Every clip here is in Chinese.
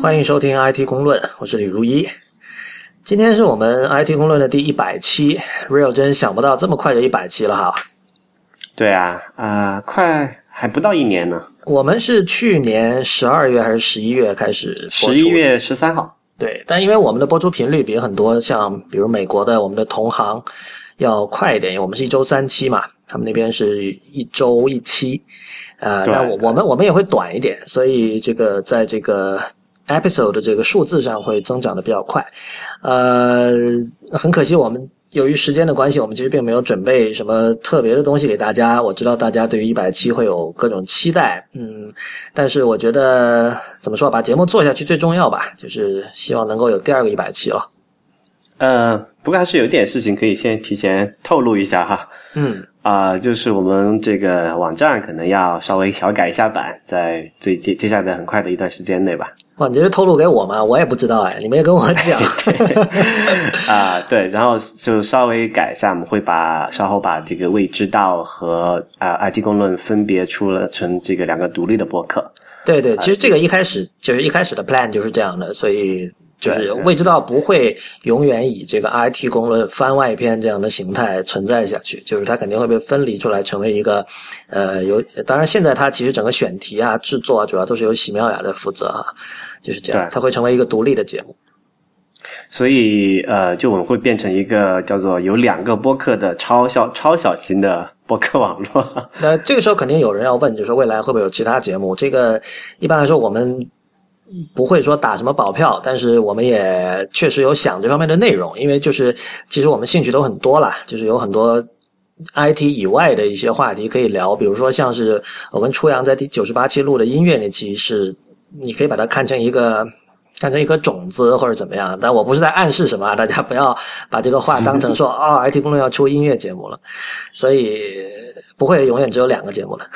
欢迎收听 IT 公论，我是李如一。今天是我们 IT 公论的第一百期，Real 真想不到这么快就一百期了哈。对啊，啊、快还不到一年呢，我们是去年十二月还是十一月开始十一月十三号。对，但因为我们的播出频率比很多像比如美国的我们的同行要快一点，因为我们是一周三期嘛，他们那边是一周一期，呃，对但我我们我们也会短一点，所以这个在这个 episode 的这个数字上会增长的比较快。呃，很可惜我们。由于时间的关系，我们其实并没有准备什么特别的东西给大家。我知道大家对于一百期会有各种期待，嗯，但是我觉得怎么说，把节目做下去最重要吧，就是希望能够有第二个一百期了。呃，不过还是有一点事情可以先提前透露一下哈。嗯，啊、就是我们这个网站可能要稍微小改一下版，在最接接下来的很快的一段时间内吧。哇，你这是透露给我吗？我也不知道哎，你没有跟我讲。啊、对，然后就稍微改一下，我们会把稍后把这个未知道和啊、IT 公论分别出了成这个两个独立的博客。对对，其实这个一开始就是一开始的 plan 就是这样的，所以就是未知道不会永远以这个 IT 公论番外篇这样的形态存在下去，就是它肯定会被分离出来，成为一个呃有。当然，现在它其实整个选题啊、制作啊，主要都是由喜妙雅在负责啊，就是这样，它会成为一个独立的节目。所以呃，就我们会变成一个叫做有两个播客的超小超小型的播客网络。那这个时候肯定有人要问，就是未来会不会有其他节目？这个一般来说我们不会说打什么保票，但是我们也确实有想这方面的内容，因为就是其实我们兴趣都很多啦，就是有很多。IT 以外的一些话题可以聊，比如说像是我跟初阳在第九十八期录的音乐那期是，你可以把它看成一个看成一颗种子或者怎么样，但我不是在暗示什么啊，大家不要把这个话当成说啊、IT 公论要出音乐节目了，所以不会永远只有两个节目了。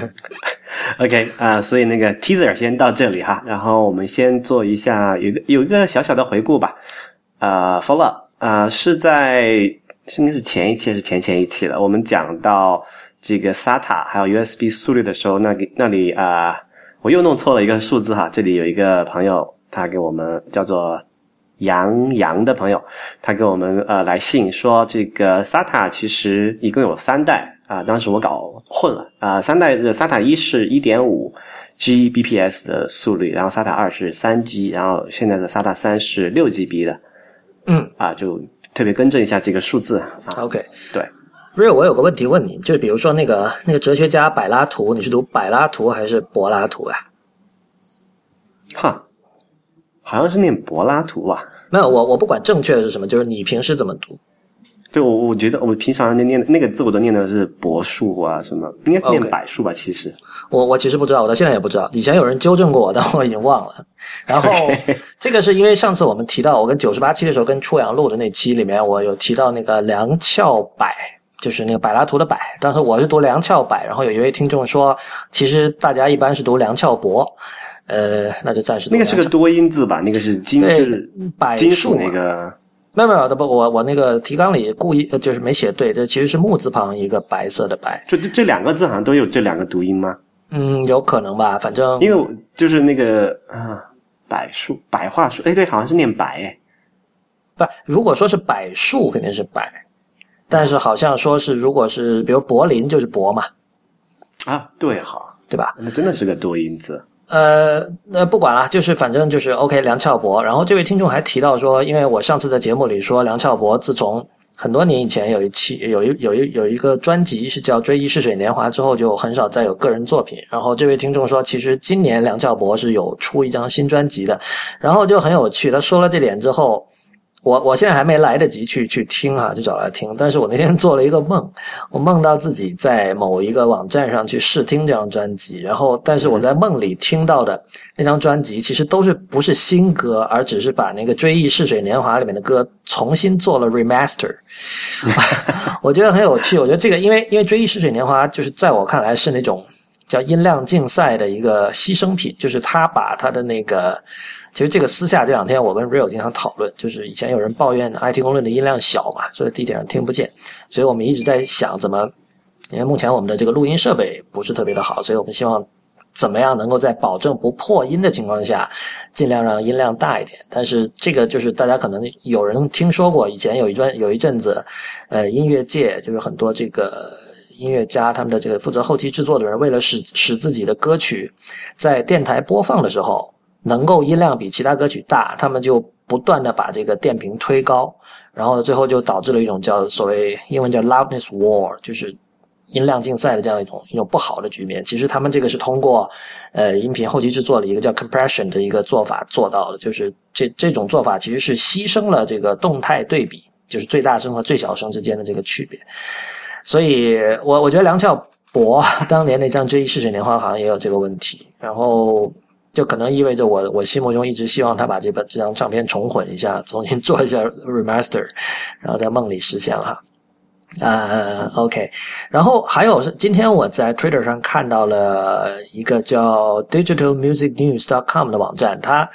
OK 啊、所以那个 teaser 先到这里哈，然后我们先做一下有个有一个小小的回顾吧。啊、，follow 啊、是在应该是前一期还是前前一期了，我们讲到这个 SATA 还有 USB 速率的时候，那里那里啊、我又弄错了一个数字哈，这里有一个朋友他给我们叫做。杨洋的朋友，他给我们呃来信说，这个 SATA 其实一共有三代啊、当时我搞混了啊、三代的 SATA 一是一点五 Gbps 的速率，然后 SATA 二是三 G，然后现在的 SATA 三是六 GB 的嗯啊，就特别更正一下这个数字啊。，OK。对，Real，我有个问题问你，就是比如说那个那个哲学家柏拉图，你是读柏拉图还是柏拉图啊、哈，好像是念柏拉图吧？没有，我我不管正确的是什么，就是你平时怎么读？对，我我觉得我平常念那个字我都念的是柏树啊什么，应该是念柏树吧？其实我我其实不知道，我到现在也不知道。以前有人纠正过我，但我已经忘了。然后 这个是因为上次我们提到，我跟九十八期的时候跟初阳录的那期里面，我有提到那个梁翘柏，就是那个柏拉图的柏。当时我是读梁翘柏，然后有一位听众说，其实大家一般是读梁翘柏。呃，那就暂时那个是个多音字吧？那个是金，就是柏金属树那个。没有没有，不，我我那个提纲里故意呃就是没写对，这其实是木字旁一个白色的白，就这这两个字好像都有这两个读音吗？嗯，有可能吧，反正因为就是那个啊，柏树、柏桦树，哎，对，好像是念白哎。不，如果说是柏树肯定是柏，但是好像说是如果是比如柏林就是柏嘛，啊，对，好，对吧？那真的是个多音字。呃，那不管了，就是反正就是 OK，梁翘柏。然后这位听众还提到说，因为我上次在节目里说，梁翘柏自从很多年以前有一期有一有一有一个专辑是叫《追忆似水年华》之后，就很少再有个人作品。然后这位听众说，其实今年梁翘柏是有出一张新专辑的，然后就很有趣。他说了这点之后。我我现在还没来得及去去听哈、就找来听。但是我那天做了一个梦，我梦到自己在某一个网站上去试听这张专辑，然后但是我在梦里听到的那张专辑其实都是不是新歌，而只是把那个《追忆似水年华》里面的歌重新做了 remaster。我觉得很有趣。我觉得这个，因为因为《追忆似水年华》就是在我看来是那种叫音量竞赛的一个牺牲品，就是他把他的那个，其实这个私下这两天我跟 Real 经常讨论，就是以前有人抱怨 IT 公论的音量小嘛，所以地铁上听不见，所以我们一直在想怎么，因为目前我们的这个录音设备不是特别的好，所以我们希望怎么样能够在保证不破音的情况下，尽量让音量大一点。但是这个就是大家可能有人听说过，以前有一段有一阵子，呃，音乐界就是很多这个音乐家他们的这个负责后期制作的人，为了使使自己的歌曲在电台播放的时候能够音量比其他歌曲大，他们就不断的把这个电平推高，然后最后就导致了一种叫所谓英文叫 loudness war，就是。音量竞赛的这样一种一种不好的局面，其实他们这个是通过呃音频后期制作的一个叫 compression 的一个做法做到的，就是这这种做法其实是牺牲了这个动态对比，就是最大声和最小声之间的这个区别。所以我我觉得梁翘柏 当年那张《追忆似水年华》好像也有这个问题，然后就可能意味着我我心目中一直希望他把这本这张唱片重混一下，重新做一下 remaster，然后在梦里实现了。呃，OK，然后还有是今天我在 Twitter 上看到了一个叫 digitalmusicnews.com 的网站，它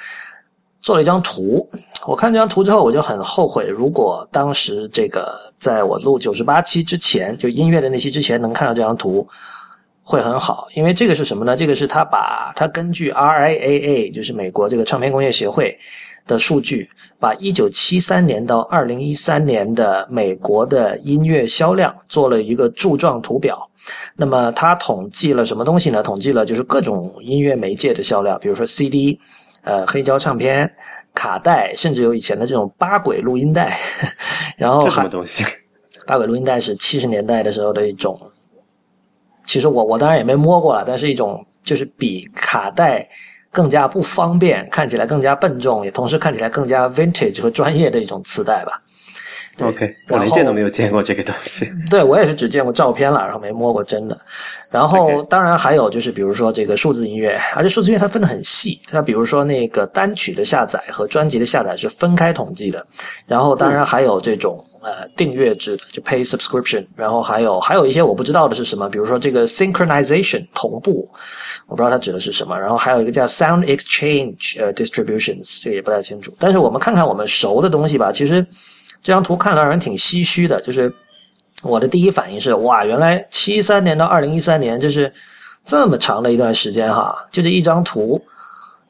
做了一张图。我看这张图之后，我就很后悔，如果当时这个在我录九十八期之前，就音乐的那期之前能看到这张图，会很好。因为这个是什么呢？这个是他把他根据 RIAA，就是美国这个唱片工业协会的数据。把一九七三年到二零一三年的美国的音乐销量做了一个柱状图表，那么他统计了什么东西呢？统计了就是各种音乐媒介的销量，比如说 CD，呃，黑胶唱片、卡带，甚至有以前的这种八轨录音带。然后这什么东西？八轨录音带是七十年代的时候的一种，其实我我当然也没摸过了，但是一种就是比卡带。更加不方便，看起来更加笨重，也同时看起来更加 vintage 和专业的一种磁带吧。OK，我连见都没有见过这个东西。对我也是只见过照片了，然后没摸过真的。然后当然还有就是，比如说这个数字音乐，而且数字音乐它分得很细。它比如说那个单曲的下载和专辑的下载是分开统计的。然后当然还有这种呃订阅制的，就 pay subscription。然后还有还有一些我不知道的是什么，比如说这个 synchronization 同步，我不知道它指的是什么。然后还有一个叫 sound exchange 呃 distributions，这个也不太清楚。但是我们看看我们熟的东西吧，其实。这张图看了让人挺唏嘘的，就是我的第一反应是哇，原来七三年到二零一三年就是这么长的一段时间哈，就这一张图。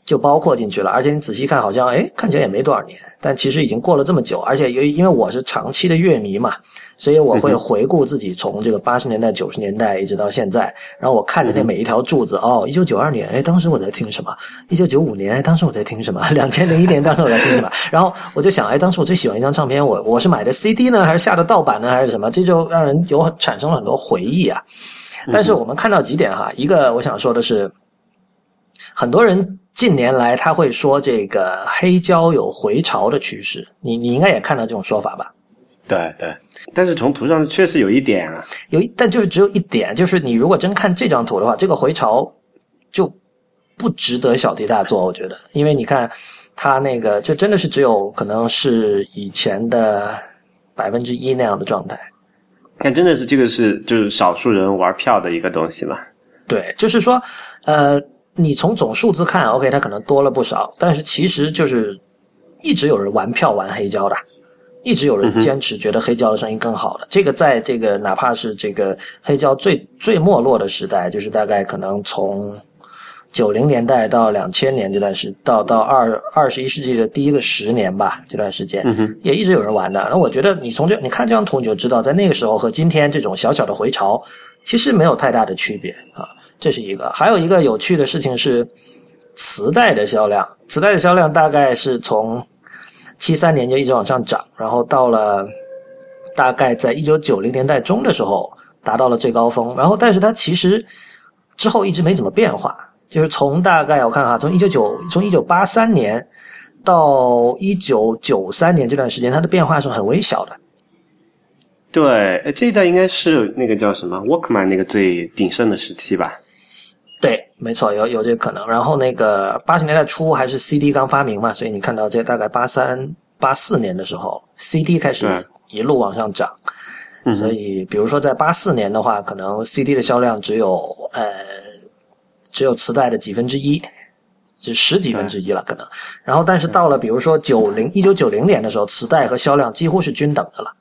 就包括进去了，而且你仔细看，好像哎，看起来也没多少年，但其实已经过了这么久。而且由于因为我是长期的乐迷嘛，所以我会回顾自己从这个八十年代、九十年代一直到现在，然后我看着那每一条柱子，哦，一九九二年，哎，当时我在听什么？一九九五年，哎，当时我在听什么？两千零一年，当时我在听什么？然后我就想，哎，当时我最喜欢一张唱片，我我是买的 CD 呢，还是下的盗版呢，还是什么？这就让人有产生了很多回忆啊。但是我们看到几点哈，一个我想说的是，很多人。近年来，他会说这个黑胶有回潮的趋势，你你应该也看到这种说法吧？对对，但是从图上确实有一点啊，有一，但就是只有一点，就是你如果真看这张图的话，这个回潮就不值得小题大做，我觉得，因为你看它那个，就真的是只有可能是以前的百分之一那样的状态。但真的是这个是就是少数人玩票的一个东西嘛？对，就是说，呃。你从总数字看，OK，它可能多了不少，但是其实就是一直有人玩票玩黑胶的，一直有人坚持觉得黑胶的声音更好的。这个在这个哪怕是这个黑胶最最没落的时代，就是大概可能从九零年代到两千年这段时，到到二二十一世纪的第一个十年吧，这段时间也一直有人玩的。那我觉得你从这你看这张图你就知道，在那个时候和今天这种小小的回潮其实没有太大的区别啊。这是一个，还有一个有趣的事情是，磁带的销量，磁带的销量大概是从七三年就一直往上涨，然后到了大概在一九九零年代中的时候达到了最高峰，然后但是它其实之后一直没怎么变化，就是从大概我看哈，从一九九从一九八三年到一九九三年这段时间，它的变化是很微小的。对，这一代应该是那个叫什么 Walkman 那个最鼎盛的时期吧。对，没错，有有这个可能。然后那个八十年代初还是 CD 刚发明嘛，所以你看到这大概八三八四年的时候，CD 开始一路往上涨。所以，比如说在八四年的话，可能 CD 的销量只有呃只有磁带的几分之一，只十几分之一了可能。然后，但是到了比如说九零一九九零年的时候，磁带和销量几乎是均等的了。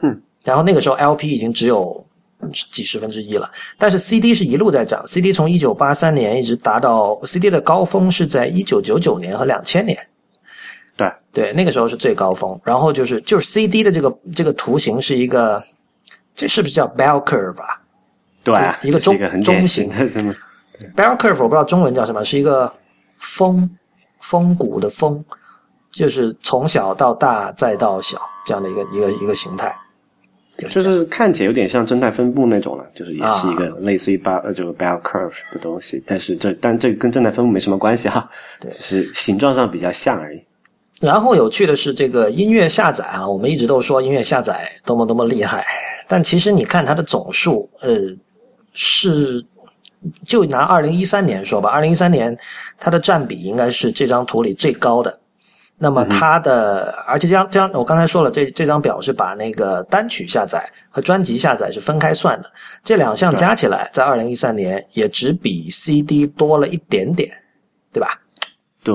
嗯。然后那个时候 LP 已经只有。几十分之一了。但是 CD 是一路在涨，CD 从一九八三年一直达到 CD 的高峰是在一九九九年和两千年。对对，那个时候是最高峰。然后就是就是 CD 的这个这个图形是一个，这是不是叫 bell curve 啊？对，一个中中型型的什么 bell curve 我不知道中文叫什么，是一个峰峰谷的峰，就是从小到大再到小这样的一个一个一个形态。就是看起来有点像正态分布那种了，就是也是一啊个类似于 bell 呃这个 bell curve 的东西，但是这但这跟正态分布没什么关系哈，对只是形状上比较像而已。然后有趣的是，这个音乐下载啊，我们一直都说音乐下载多么多么厉害，但其实你看它的总数，呃，是就拿二零一三年说吧，二零一三年它的占比应该是这张图里最高的。那么它的，而且这张这张我刚才说了，这这张表是把那个单曲下载和专辑下载是分开算的，这两项加起来，在二零一三年也只比 CD 多了一点点，对吧？对，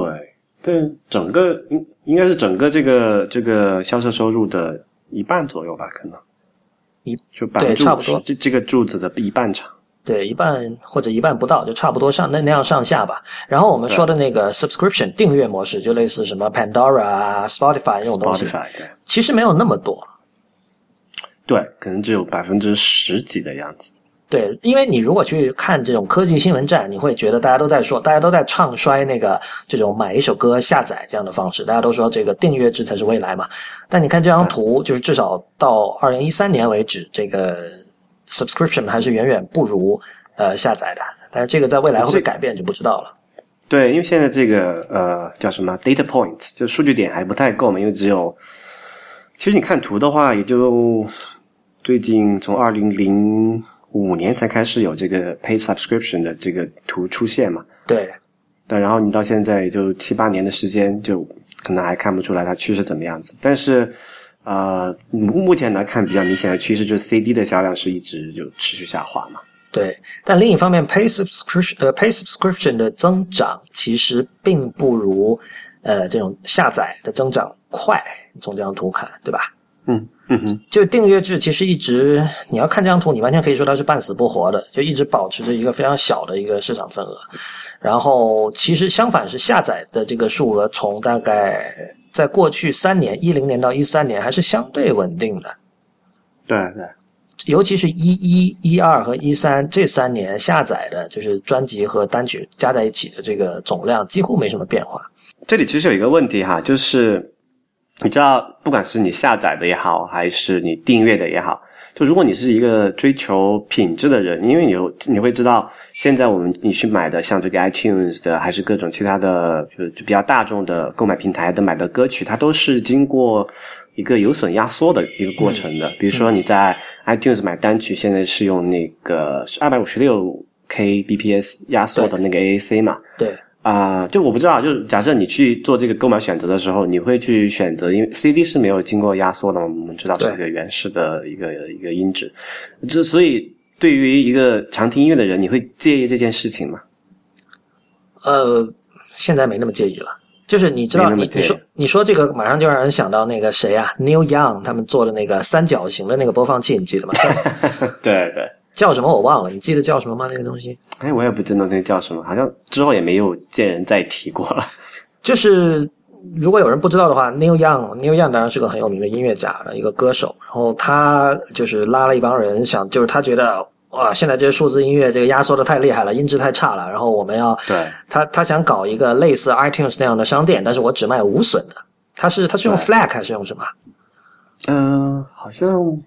但，整个应应该是整个这个这个销售收入的一半左右吧，可能一就百分之差不多这这个柱子的一半长。对，一半或者一半不到，就差不多上那那样上下吧。然后我们说的那个 subscription 订阅模式，就类似什么 Pandora 啊、Spotify 这种东西，Spotify 对其实没有那么多。对，可能只有百分之十几的样子。对，因为你如果去看这种科技新闻站，你会觉得大家都在说，大家都在唱衰那个这种买一首歌下载这样的方式，大家都说这个订阅制才是未来嘛。但你看这张图，就是至少到二零一三年为止，这个 subscription 还是远远不如呃下载的。但是这个在未来会不会改变就不知道了。对，因为现在这个呃叫什么 data points，就数据点还不太够嘛，因为只有，其实你看图的话，也就最近从二零零五年才开始有这个 paid subscription 的这个图出现嘛，对，对，然后你到现在也就七八年的时间，就可能还看不出来它趋势怎么样子，但是。呃，目目前来看，比较明显的趋势就是 CD 的销量是一直就持续下滑嘛。对，但另一方面，pay subscription 呃 pay subscription 的增长其实并不如呃这种下载的增长快。从这张图看，对吧？嗯嗯哼，就订阅制其实一直，你要看这张图，你完全可以说它是半死不活的，就一直保持着一个非常小的一个市场份额。然后其实相反是下载的这个数额，从大概在过去三年，一零年到一三年还是相对稳定的。对对。尤其是一一、一二和一三这三年下载的，就是专辑和单曲加在一起的这个总量几乎没什么变化。这里其实有一个问题哈，就是你知道，不管是你下载的也好，还是你订阅的也好，就如果你是一个追求品质的人，因为你有你会知道，现在我们你去买的像这个 iTunes 的，还是各种其他的，就就比较大众的购买平台的买的歌曲，它都是经过一个有损压缩的一个过程的。比如说你在 iTunes 买单曲，现在是用那个二百五十六 K BPS 压缩的那个 AAC 嘛。对，啊、就我不知道，就是假设你去做这个购买选择的时候，你会去选择，因为 CD 是没有经过压缩的嘛，我们知道是一个原始的一个一个音质，这所以对于一个常听音乐的人，你会介意这件事情吗？呃，现在没那么介意了。就是你知道，你你说你说这个，马上就让人想到那个谁啊，Neil Young 他们做的那个三角形的那个播放器，你记得吗？对 对，叫什么我忘了，你记得叫什么吗？那个东西哎，我也不知道那个叫什么，好像之后也没有见人再提过了。就是如果有人不知道的话，Neil Young，Neil Young 当然是个很有名的音乐家，一个歌手。然后他就是拉了一帮人，想就是他觉得哇，现在这些数字音乐这个压缩的太厉害了，音质太差了。然后我们要对他他想搞一个类似 iTunes 那样的商店，但是我只卖无损的。他是他是用 FLAC 还是用什么？嗯、好像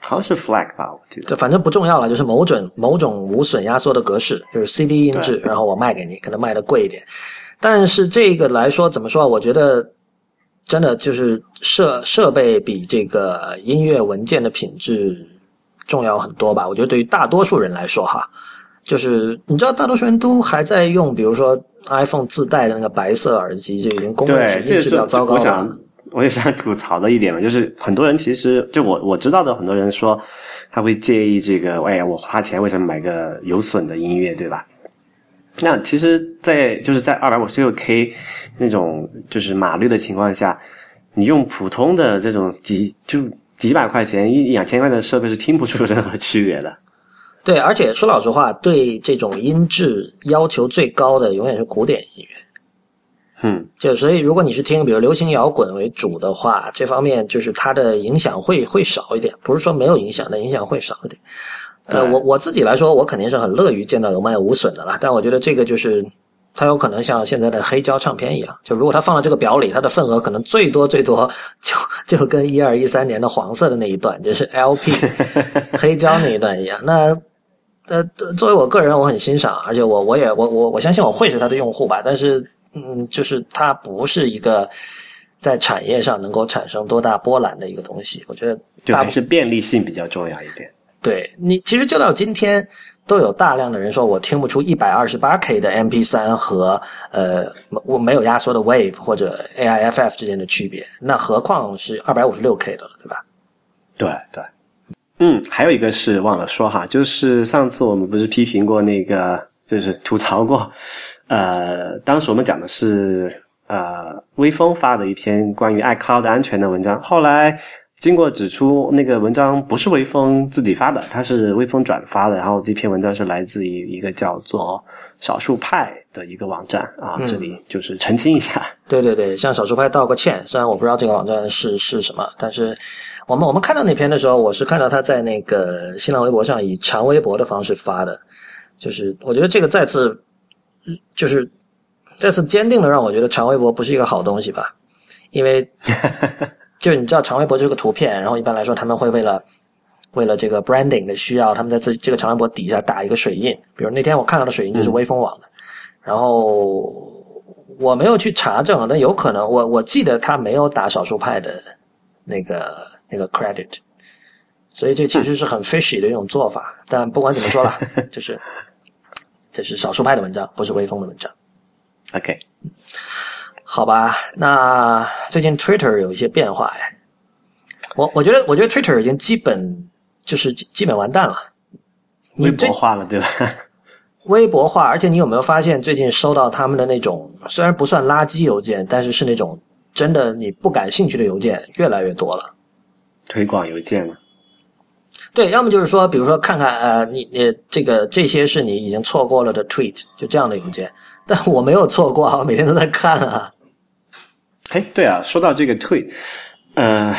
好像是 Flag 吧，我记得。这反正不重要了，就是某种某种无损压缩的格式，就是 CD 音质，然后我卖给你，可能卖的贵一点。但是这个来说，怎么说啊？我觉得真的就是设设备比这个音乐文件的品质重要很多吧。我觉得对于大多数人来说，哈，就是你知道，大多数人都还在用，比如说 iPhone 自带的那个白色耳机，就已经公认对，这是音质比较糟糕了我想。我也想吐槽的一点嘛，就是很多人其实就我我知道的很多人说他会介意这个，哎呀，我花钱为什么买个有损的音乐，对吧？那其实在，就是在二百五十六 K 那种就是码率的情况下，你用普通的这种几就几百块钱、一两千块的设备是听不出任何区别的。对，而且说老实话，对这种音质要求最高的永远是古典音乐。嗯，就所以，如果你是听比如流行摇滚为主的话，这方面就是它的影响会会少一点。不是说没有影响，但影响会少一点。呃，我我自己来说，我肯定是很乐于见到有卖无损的啦。但我觉得这个就是它有可能像现在的黑胶唱片一样，就如果它放到这个表里，它的份额可能最多最多就 就跟一二一三年的黄色的那一段，就是 LP 黑胶那一段一样。那呃，作为我个人，我很欣赏，而且我我也我我我相信我会是它的用户吧。但是。嗯，就是它不是一个在产业上能够产生多大波澜的一个东西。我觉得就还是便利性比较重要一点。对你，其实就到今天，都有大量的人说我听不出一百二十八 K 的 MP 三和呃我没有压缩的 Wave 或者 AIFF 之间的区别，那何况是二百五十六 K 的了，对吧？对对。嗯，还有一个是忘了说哈，就是上次我们不是批评过那个，就是吐槽过。呃，当时我们讲的是呃，微风发的一篇关于 iCloud 安全的文章。后来经过指出，那个文章不是微风自己发的，它是微风转发的。然后这篇文章是来自于一个叫做少数派的一个网站啊，这里就是澄清一下。对对对，向少数派道个歉。虽然我不知道这个网站是是什么，但是我们我们看到那篇的时候，我是看到他在那个新浪微博上以长微博的方式发的，就是我觉得这个再次。就是这次坚定的让我觉得长微博不是一个好东西吧，因为 就你知道长微博就是个图片，然后一般来说他们会为了为了这个 branding 的需要，他们在自这个长微博底下打一个水印，比如那天我看到的水印就是微风网的，然后我没有去查证，但有可能我我记得他没有打少数派的那个那个 credit，所以这其实是很 fishy 的一种做法，但不管怎么说吧，就是。这是少数派的文章，不是微风的文章。OK，好吧，那最近 Twitter 有一些变化哎，我我觉得我觉得 Twitter 已经基本就是基本完蛋了，微博化了对吧？微博化，而且你有没有发现最近收到他们的那种虽然不算垃圾邮件，但是是那种真的你不感兴趣的邮件越来越多了？推广邮件吗？对，要么就是说，比如说看看呃，你你这个这些是你已经错过了的 tweet，就这样的邮件，但我没有错过啊，每天都在看啊。哎，对啊，说到这个 tweet，呃，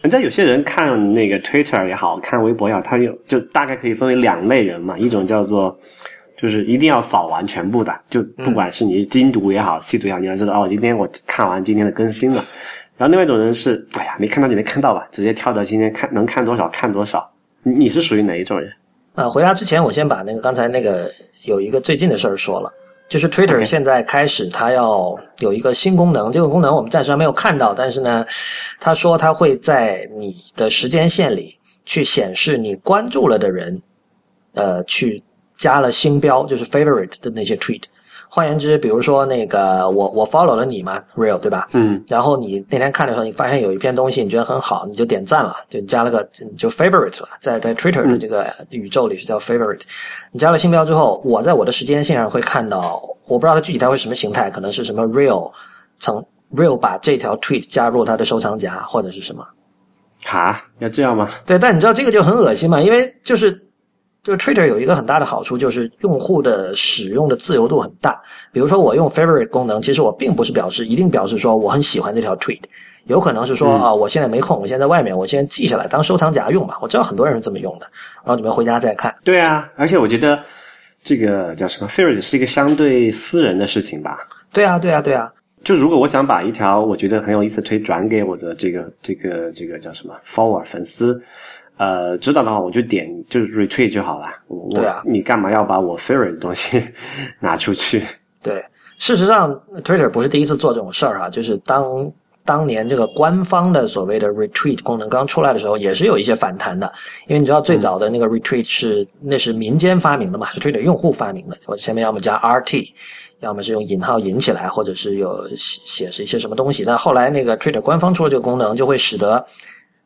人家有些人看那个 Twitter 也好看微博也好，他有就大概可以分为两类人嘛，一种叫做就是一定要扫完全部的，就不管是你精读也好，细读也好，你要知道哦，今天我看完今天的更新了。然后另外一种人是，哎呀，没看到就没看到吧，直接跳到今天看能看多少看多少。你是属于哪一种人？呃，回答之前，我先把那个刚才那个有一个最近的事儿说了，就是 Twitter 现在开始它要有一个新功能，这个功能我们暂时还没有看到，但是呢，他说他会在你的时间线里去显示你关注了的人，呃，去加了星标，就是 favorite 的那些 tweet。换言之，比如说那个我我 follow 了你嘛，real 对吧？嗯。然后你那天看的时候，你发现有一篇东西你觉得很好，你就点赞了，就加了个就 favorite 了，在在 Twitter 的这个宇宙里是叫 favorite。你加了星标之后，我在我的时间线上会看到，我不知道它具体它会什么形态，可能是什么 real 曾 real 把这条 tweet 加入它的收藏夹或者是什么。哈，要这样吗？对，但你知道这个就很恶心嘛，因为就是。就是 Twitter 有一个很大的好处，就是用户的使用的自由度很大。比如说，我用 Favorite 功能，其实我并不是表示一定表示说我很喜欢这条 tweet，有可能是说啊，我现在没空，我现在在外面，我先记下来当收藏夹用吧。我知道很多人是这么用的，然后准备回家再看。对啊，而且我觉得这个叫什么 Favorite 是一个相对私人的事情吧？对啊，对啊，对啊。就如果我想把一条我觉得很有意思推转给我的这个这个这个叫什么 follower 粉丝。呃，知道的话我就点就是 retweet 就好了。对啊，你干嘛要把我 favorite 的东西 拿出去？对，事实上，Twitter 不是第一次做这种事儿哈。就是当当年这个官方的所谓的 retweet 功能刚出来的时候，也是有一些反弹的。因为你知道，最早的那个 retweet 是那是民间发明的嘛，是 Twitter 用户发明的。我前面要么加 RT，要么是用引号引起来，或者是有显示一些什么东西。但后来那个 Twitter 官方出了这个功能，就会使得。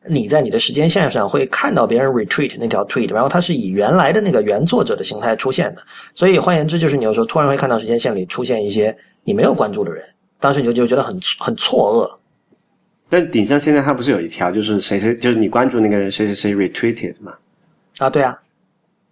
你在你的时间线上会看到别人 retweet 那条 tweet，然后它是以原来的那个原作者的形态出现的。所以换言之，就是你有时候突然会看到时间线里出现一些你没有关注的人，当时你就就觉得很很错愕。但顶上现在它不是有一条，就是谁谁就是你关注那个人谁谁谁 retweeted 嘛？啊，对啊，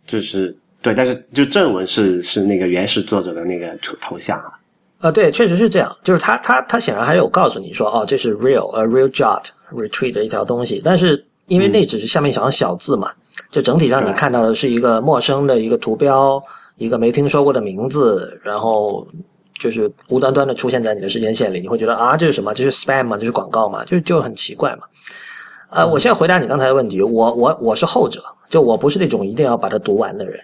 就是对，但是就正文是是那个原始作者的那个头头像啊。呃，对，确实是这样。就是他他他显然还有告诉你说，哦，这是 real 呃 real jot retweet 的一条东西，但是因为那只是下面一行小字嘛，就整体上你看到的是一个陌生的一个图标，一个没听说过的名字，然后就是无端端的出现在你的时间线里，你会觉得啊，这是什么？这是 spam 吗？这是广告嘛？就就很奇怪嘛。呃，我现在回答你刚才的问题，我我我是后者，就我不是那种一定要把它读完的人。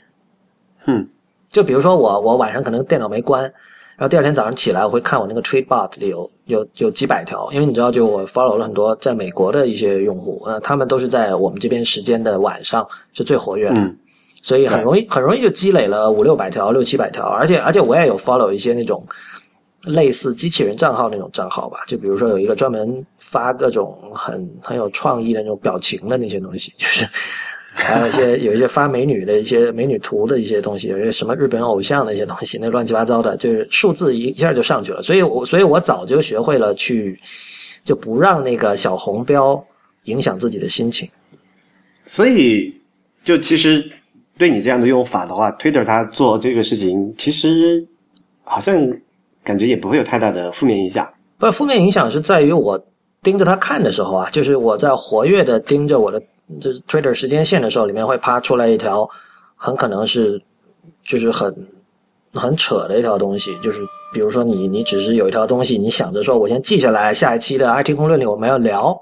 嗯，就比如说我我晚上可能电脑没关。然后第二天早上起来，我会看我那个 Trade Bot 里有有有几百条，因为你知道，就我 follow 了很多在美国的一些用户，呃，他们都是在我们这边时间的晚上是最活跃的，所以很容易很容易就积累了五六百条、六七百条，而且而且我也有 follow 一些那种类似机器人账号那种账号吧，就比如说有一个专门发各种很很有创意的那种表情的那些东西，就是。还有一些有一些发美女的一些美女图的一些东西，有些什么日本偶像的一些东西，那乱七八糟的，就是数字一一下就上去了。所以，我所以我早就学会了去就不让那个小红标影响自己的心情。所以，就其实对你这样的用法的话，Twitter 它做这个事情，其实好像感觉也不会有太大的负面影响。不，负面影响是在于我盯着它看的时候啊，就是我在活跃的盯着我的。就是 Twitter 时间线的时候，里面会啪出来一条，很可能是就是很很扯的一条东西。就是比如说你你只是有一条东西，你想着说我先记下来，下一期的 IT 公论里我们要聊，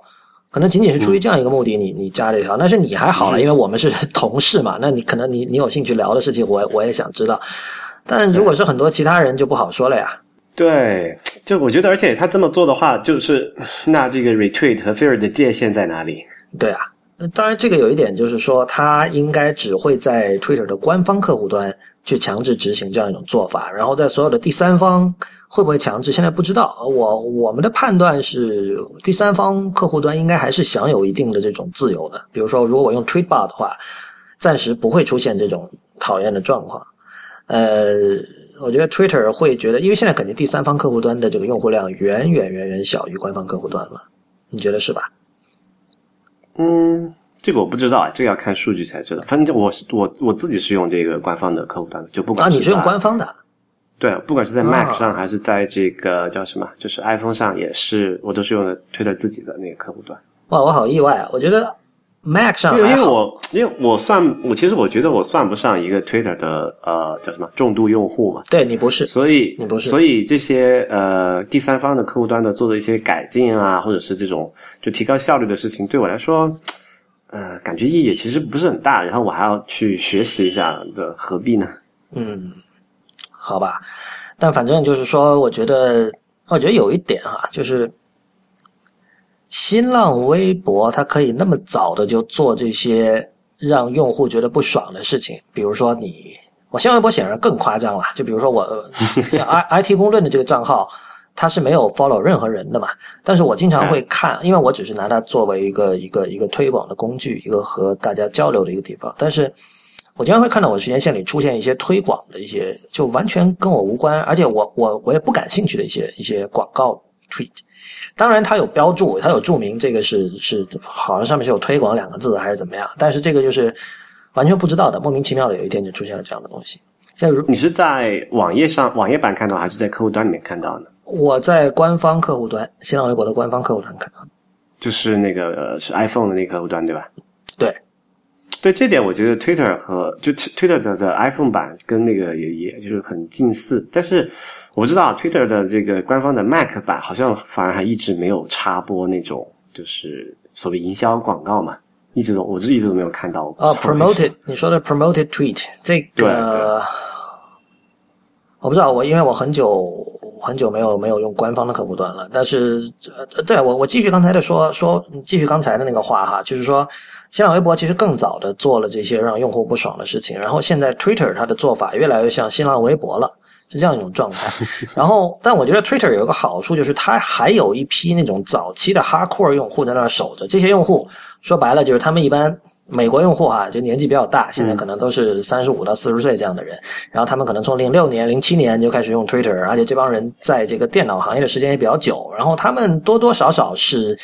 可能仅仅是出于这样一个目的，你你加这条，但是你还好了，因为我们是同事嘛。那你可能你你有兴趣聊的事情，我我也想知道。但如果是很多其他人就不好说了呀。对，就我觉得，而且他这么做的话，就是那这个 retweet 和 fear 的界限在哪里？对啊。当然，这个有一点就是说，它应该只会在 Twitter 的官方客户端去强制执行这样一种做法，然后在所有的第三方会不会强制，现在不知道。我我们的判断是，第三方客户端应该还是享有一定的这种自由的。比如说，如果我用 Tweetbot 的话，暂时不会出现这种讨厌的状况。呃，我觉得 Twitter 会觉得，因为现在肯定第三方客户端的这个用户量远远远远小于官方客户端了，你觉得是吧？嗯，这个我不知道啊，这个要看数据才知道。反正我是我我自己是用这个官方的客户端的，就不管啊，你是用官方的？对，不管是在 Mac 上还是在这个叫什么，就是 iPhone 上，也是我都是用的推的自己的那个客户端。哇，我好意外啊！我觉得 Mac 上因为我因为我算我其实我觉得我算不上一个 Twitter 的呃叫什么重度用户嘛。对你不是，所以你不是，所以这些呃第三方的客户端的做的一些改进啊，或者是这种就提高效率的事情，对我来说。呃，感觉意义其实不是很大，然后我还要去学习一下的，何必呢？嗯，好吧，但反正就是说，我觉得，我觉得有一点啊，就是新浪微博它可以那么早的就做这些让用户觉得不爽的事情，比如说你，我新浪微博显然更夸张了，就比如说我 I IT 公论的这个账号。它是没有 follow 任何人的嘛？但是我经常会看，因为我只是拿它作为一个一个一个推广的工具，一个和大家交流的一个地方。但是我经常会看到我时间线里出现一些推广的一些，就完全跟我无关，而且我我我也不感兴趣的一些一些广告 tweet。当然，它有标注，它有注明这个是是好像上面是有推广两个字还是怎么样？但是这个就是完全不知道的，莫名其妙的有一天就出现了这样的东西。在如你是在网页上网页版看到，还是在客户端里面看到呢？我在官方客户端，新浪微博的官方客户端看到，就是那个是 iPhone 的那个客户端，对吧？对，对，这点我觉得 Twitter 和就 Twitter 的的 iPhone 版跟那个也也就是很近似，但是我知道 Twitter 的这个官方的 Mac 版好像反而还一直没有插播那种就是所谓营销广告嘛，一直都我是一直都没有看到。哦，promoted，你说的 promoted tweet 这个，我不知道，我因为我很久。很久没有没有用官方的客户端了，但是对我我继续刚才的说说继续刚才的那个话哈，就是说新浪微博其实更早的做了这些让用户不爽的事情，然后现在 Twitter 它的做法越来越像新浪微博了，是这样一种状态。然后，但我觉得 Twitter 有一个好处就是它还有一批那种早期的 hardcore 用户在那儿守着，这些用户说白了就是他们一般美国用户哈，就年纪比较大，现在可能都是三十五到四十岁这样的人。然后他们可能从零六年、零七年就开始用 Twitter，而且这帮人在这个电脑行业的时间也比较久。然后他们多多少少是，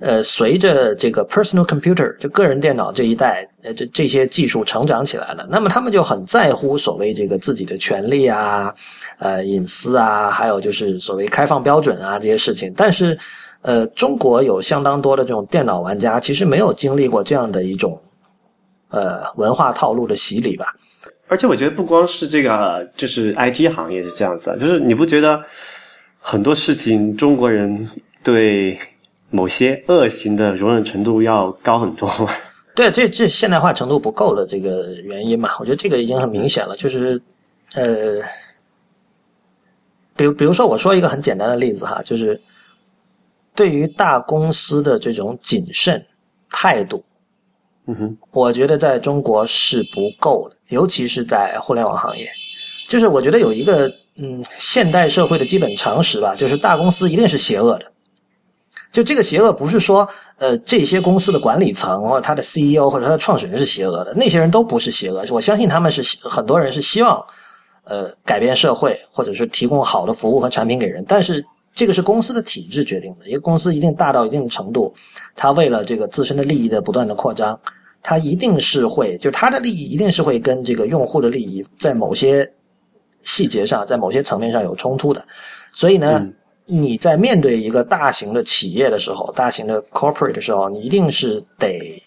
呃，随着这个 personal computer 就个人电脑这一代，呃，这这些技术成长起来了。那么他们就很在乎所谓这个自己的权利啊，呃，隐私啊，还有就是所谓开放标准啊这些事情。但是。呃，中国有相当多的这种电脑玩家，其实没有经历过这样的一种呃文化套路的洗礼吧。而且我觉得不光是这个，就是 IT 行业是这样子，就是你不觉得很多事情中国人对某些恶行的容忍程度要高很多吗？对，这这现代化程度不够的这个原因嘛，我觉得这个已经很明显了。就是呃，比如比如说，我说一个很简单的例子哈，就是。对于大公司的这种谨慎态度，嗯哼，我觉得在中国是不够的，尤其是在互联网行业。就是我觉得有一个嗯，现代社会的基本常识吧，就是大公司一定是邪恶的。就这个邪恶不是说呃这些公司的管理层或者他的 CEO 或者他的创始人是邪恶的，那些人都不是邪恶。我相信他们是很多人是希望呃改变社会，或者是提供好的服务和产品给人，但是。这个是公司的体制决定的。一个公司一定大到一定程度，它为了这个自身的利益的不断的扩张，它一定是会，就是它的利益一定是会跟这个用户的利益在某些细节上，在某些层面上有冲突的。所以呢，你在面对一个大型的企业的时候，大型的 corporate 的时候，你一定是得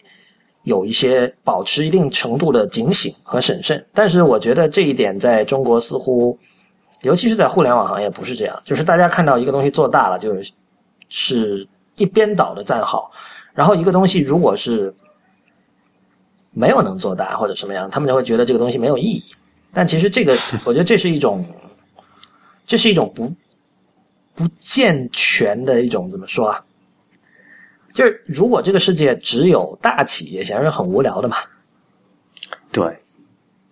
有一些保持一定程度的警醒和审慎。但是我觉得这一点在中国似乎。尤其是在互联网行业，不是这样，就是大家看到一个东西做大了，就是一边倒的赞好，然后一个东西如果是没有能做大或者什么样，他们就会觉得这个东西没有意义。但其实这个，我觉得这是一种，这是一种不不健全的一种怎么说啊？就是如果这个世界只有大企业，显然是很无聊的嘛。对。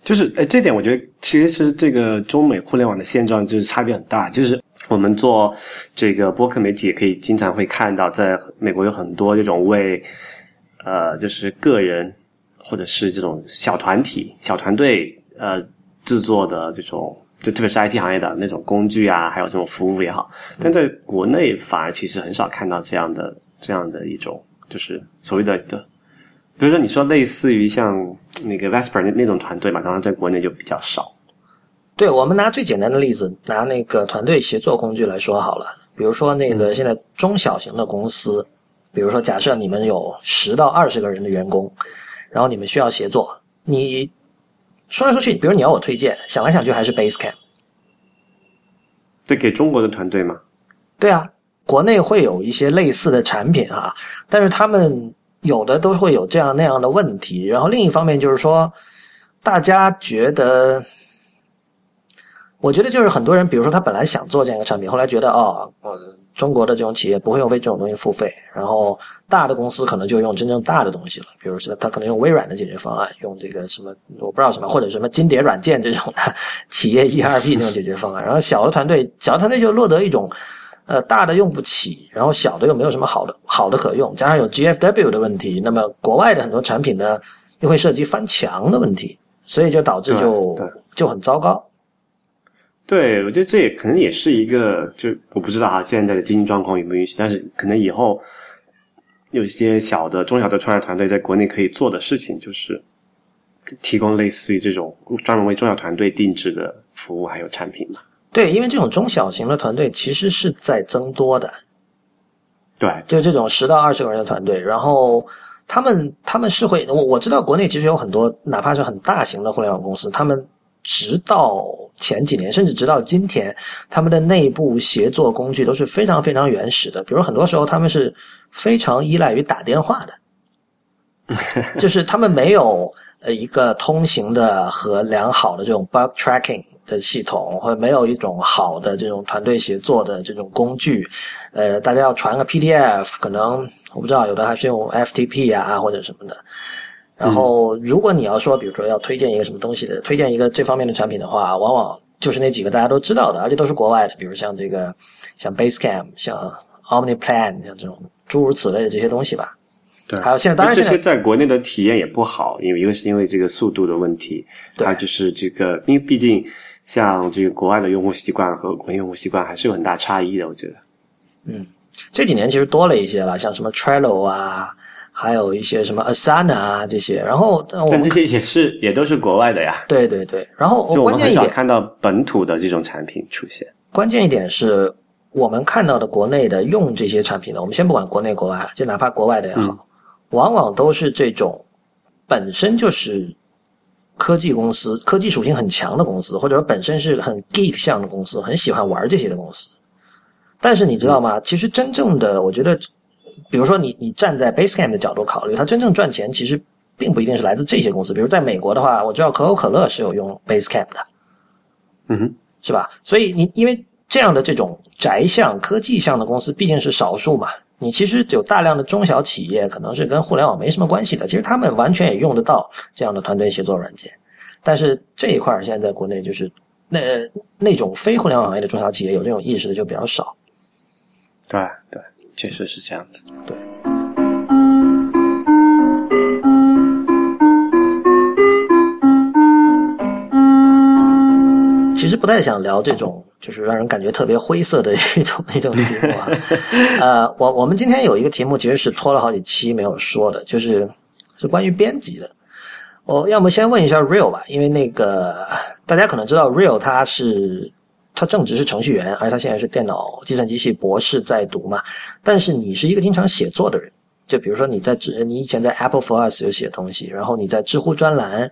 就是，哎，这点我觉得其实这个中美互联网的现状就是差别很大。就是我们做这个播客媒体，也可以经常会看到，在美国有很多这种为呃，就是个人或者是这种小团体、小团队呃制作的这种，就特别是 IT 行业的那种工具啊，还有这种服务也好。但在国内反而其实很少看到这样的这样的一种，就是所谓的的。比如说，你说类似于像那个 Vesper 那那种团队嘛，当然在国内就比较少。对，我们拿最简单的例子，拿那个团队协作工具来说好了。比如说，那个现在中小型的公司，比如说假设你们有十到二十个人的员工，然后你们需要协作，你说来说去，比如你要我推荐，想来想去还是 Basecamp。对，给中国的团队吗？对啊，国内会有一些类似的产品啊，但是他们。有的都会有这样那样的问题，然后另一方面就是说，大家觉得，我觉得就是很多人，比如说他本来想做这样一个产品，后来觉得哦，我，中国的这种企业不会用为这种东西付费，然后大的公司可能就用真正大的东西了，比如说他可能用微软的解决方案，用这个什么我不知道什么或者什么金蝶软件这种的 企业 ERP 这种解决方案，然后小的团队小的团队就落得一种。呃，大的用不起，然后小的又没有什么好的好的可用，加上有 GFW 的问题，那么国外的很多产品呢，又会涉及翻墙的问题，所以就导致就就很糟糕。对，我觉得这也可能也是一个，就我不知道哈，现在的经济状况允不允许，但是可能以后有一些小的、中小的创业团队在国内可以做的事情，就是提供类似于这种专门为中小团队定制的服务还有产品嘛。对，因为这种中小型的团队其实是在增多的，对，就这种十到二十个人的团队，然后他们他们是会，我我知道国内其实有很多，哪怕是很大型的互联网公司，他们直到前几年，甚至直到今天，他们的内部协作工具都是非常非常原始的，比如很多时候他们是非常依赖于打电话的，就是他们没有呃一个通行的和良好的这种 bug tracking。的系统，或者没有一种好的这种团队协作的这种工具，呃，大家要传个 PDF，可能我不知道，有的还是用 FTP 啊或者什么的。然后，如果你要说，比如说要推荐一个什么东西的，推荐一个这方面的产品的话，往往就是那几个大家都知道的，而且都是国外的，比如像这个，像 Basecamp，像 OmniPlan，像这种诸如此类的这些东西吧。对，还有现在当然这些在国内的体验也不好，因为一个是因为这个速度的问题，对还有就是这个，因为毕竟像这个国外的用户习惯和国内用户习惯还是有很大差异的，我觉得。嗯这几年其实多了一些了，像什么 Trello 啊，还有一些什么 Asana 啊这些。然后但我们但这些也是也都是国外的呀，对对对，然后就我们很少看到本土的这种产品出现。关键一点是我们看到的国内的用这些产品的，我们先不管国内国外，就哪怕国外的也好，往往都是这种本身就是科技公司、科技属性很强的公司，或者说本身是很 geek 向的公司，很喜欢玩这些的公司。但是你知道吗？其实真正的，我觉得，比如说你你站在 Basecamp 的角度考虑，它真正赚钱其实并不一定是来自这些公司。比如在美国的话，我知道可口可乐是有用 Basecamp 的，嗯哼，是吧？所以你因为这样的这种宅向科技向的公司毕竟是少数嘛，你其实有大量的中小企业可能是跟互联网没什么关系的，其实他们完全也用得到这样的团队协作软件。但是这一块现在在国内就是那那种非互联网行业的中小企业有这种意识的就比较少。对对，确实是这样子。其实不太想聊这种就是让人感觉特别灰色的 一种一种题目啊。呃，我我们今天有一个题目其实是拖了好几期没有说的，就是是关于编辑的。我要么先问一下 Real 吧，因为那个大家可能知道 Real 他是他正职是程序员，而且他现在是电脑计算机系博士在读嘛。但是你是一个经常写作的人，就比如说你在你以前在 Apple for Us 有写东西，然后你在知乎专栏。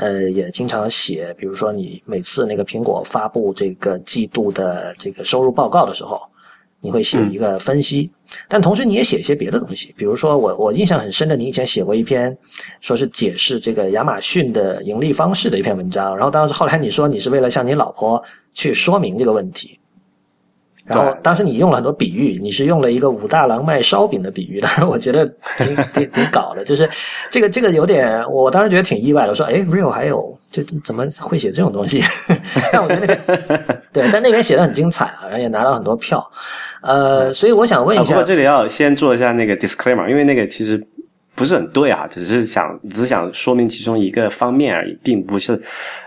呃，也经常写，比如说你每次那个苹果发布这个季度的这个收入报告的时候，你会写一个分析，但同时你也写一些别的东西，比如说我我印象很深的，你以前写过一篇说是解释这个亚马逊的盈利方式的一篇文章，然后当时后来你说你是为了向你老婆去说明这个问题。然后当时你用了很多比喻，你是用了一个武大郎卖烧饼的比喻，但是我觉得挺挺挺搞的，就是这个这个有点，我当时觉得挺意外的。我说，哎，real 还有就怎么会写这种东西？但我觉得那边 对，但那边写的很精彩啊，然后也拿到很多票。呃，所以我想问一啊，不下，过这里要先做一下那个 disclaimer，因为那个其实不是很对啊，只是想只是想说明其中一个方面而已，并不是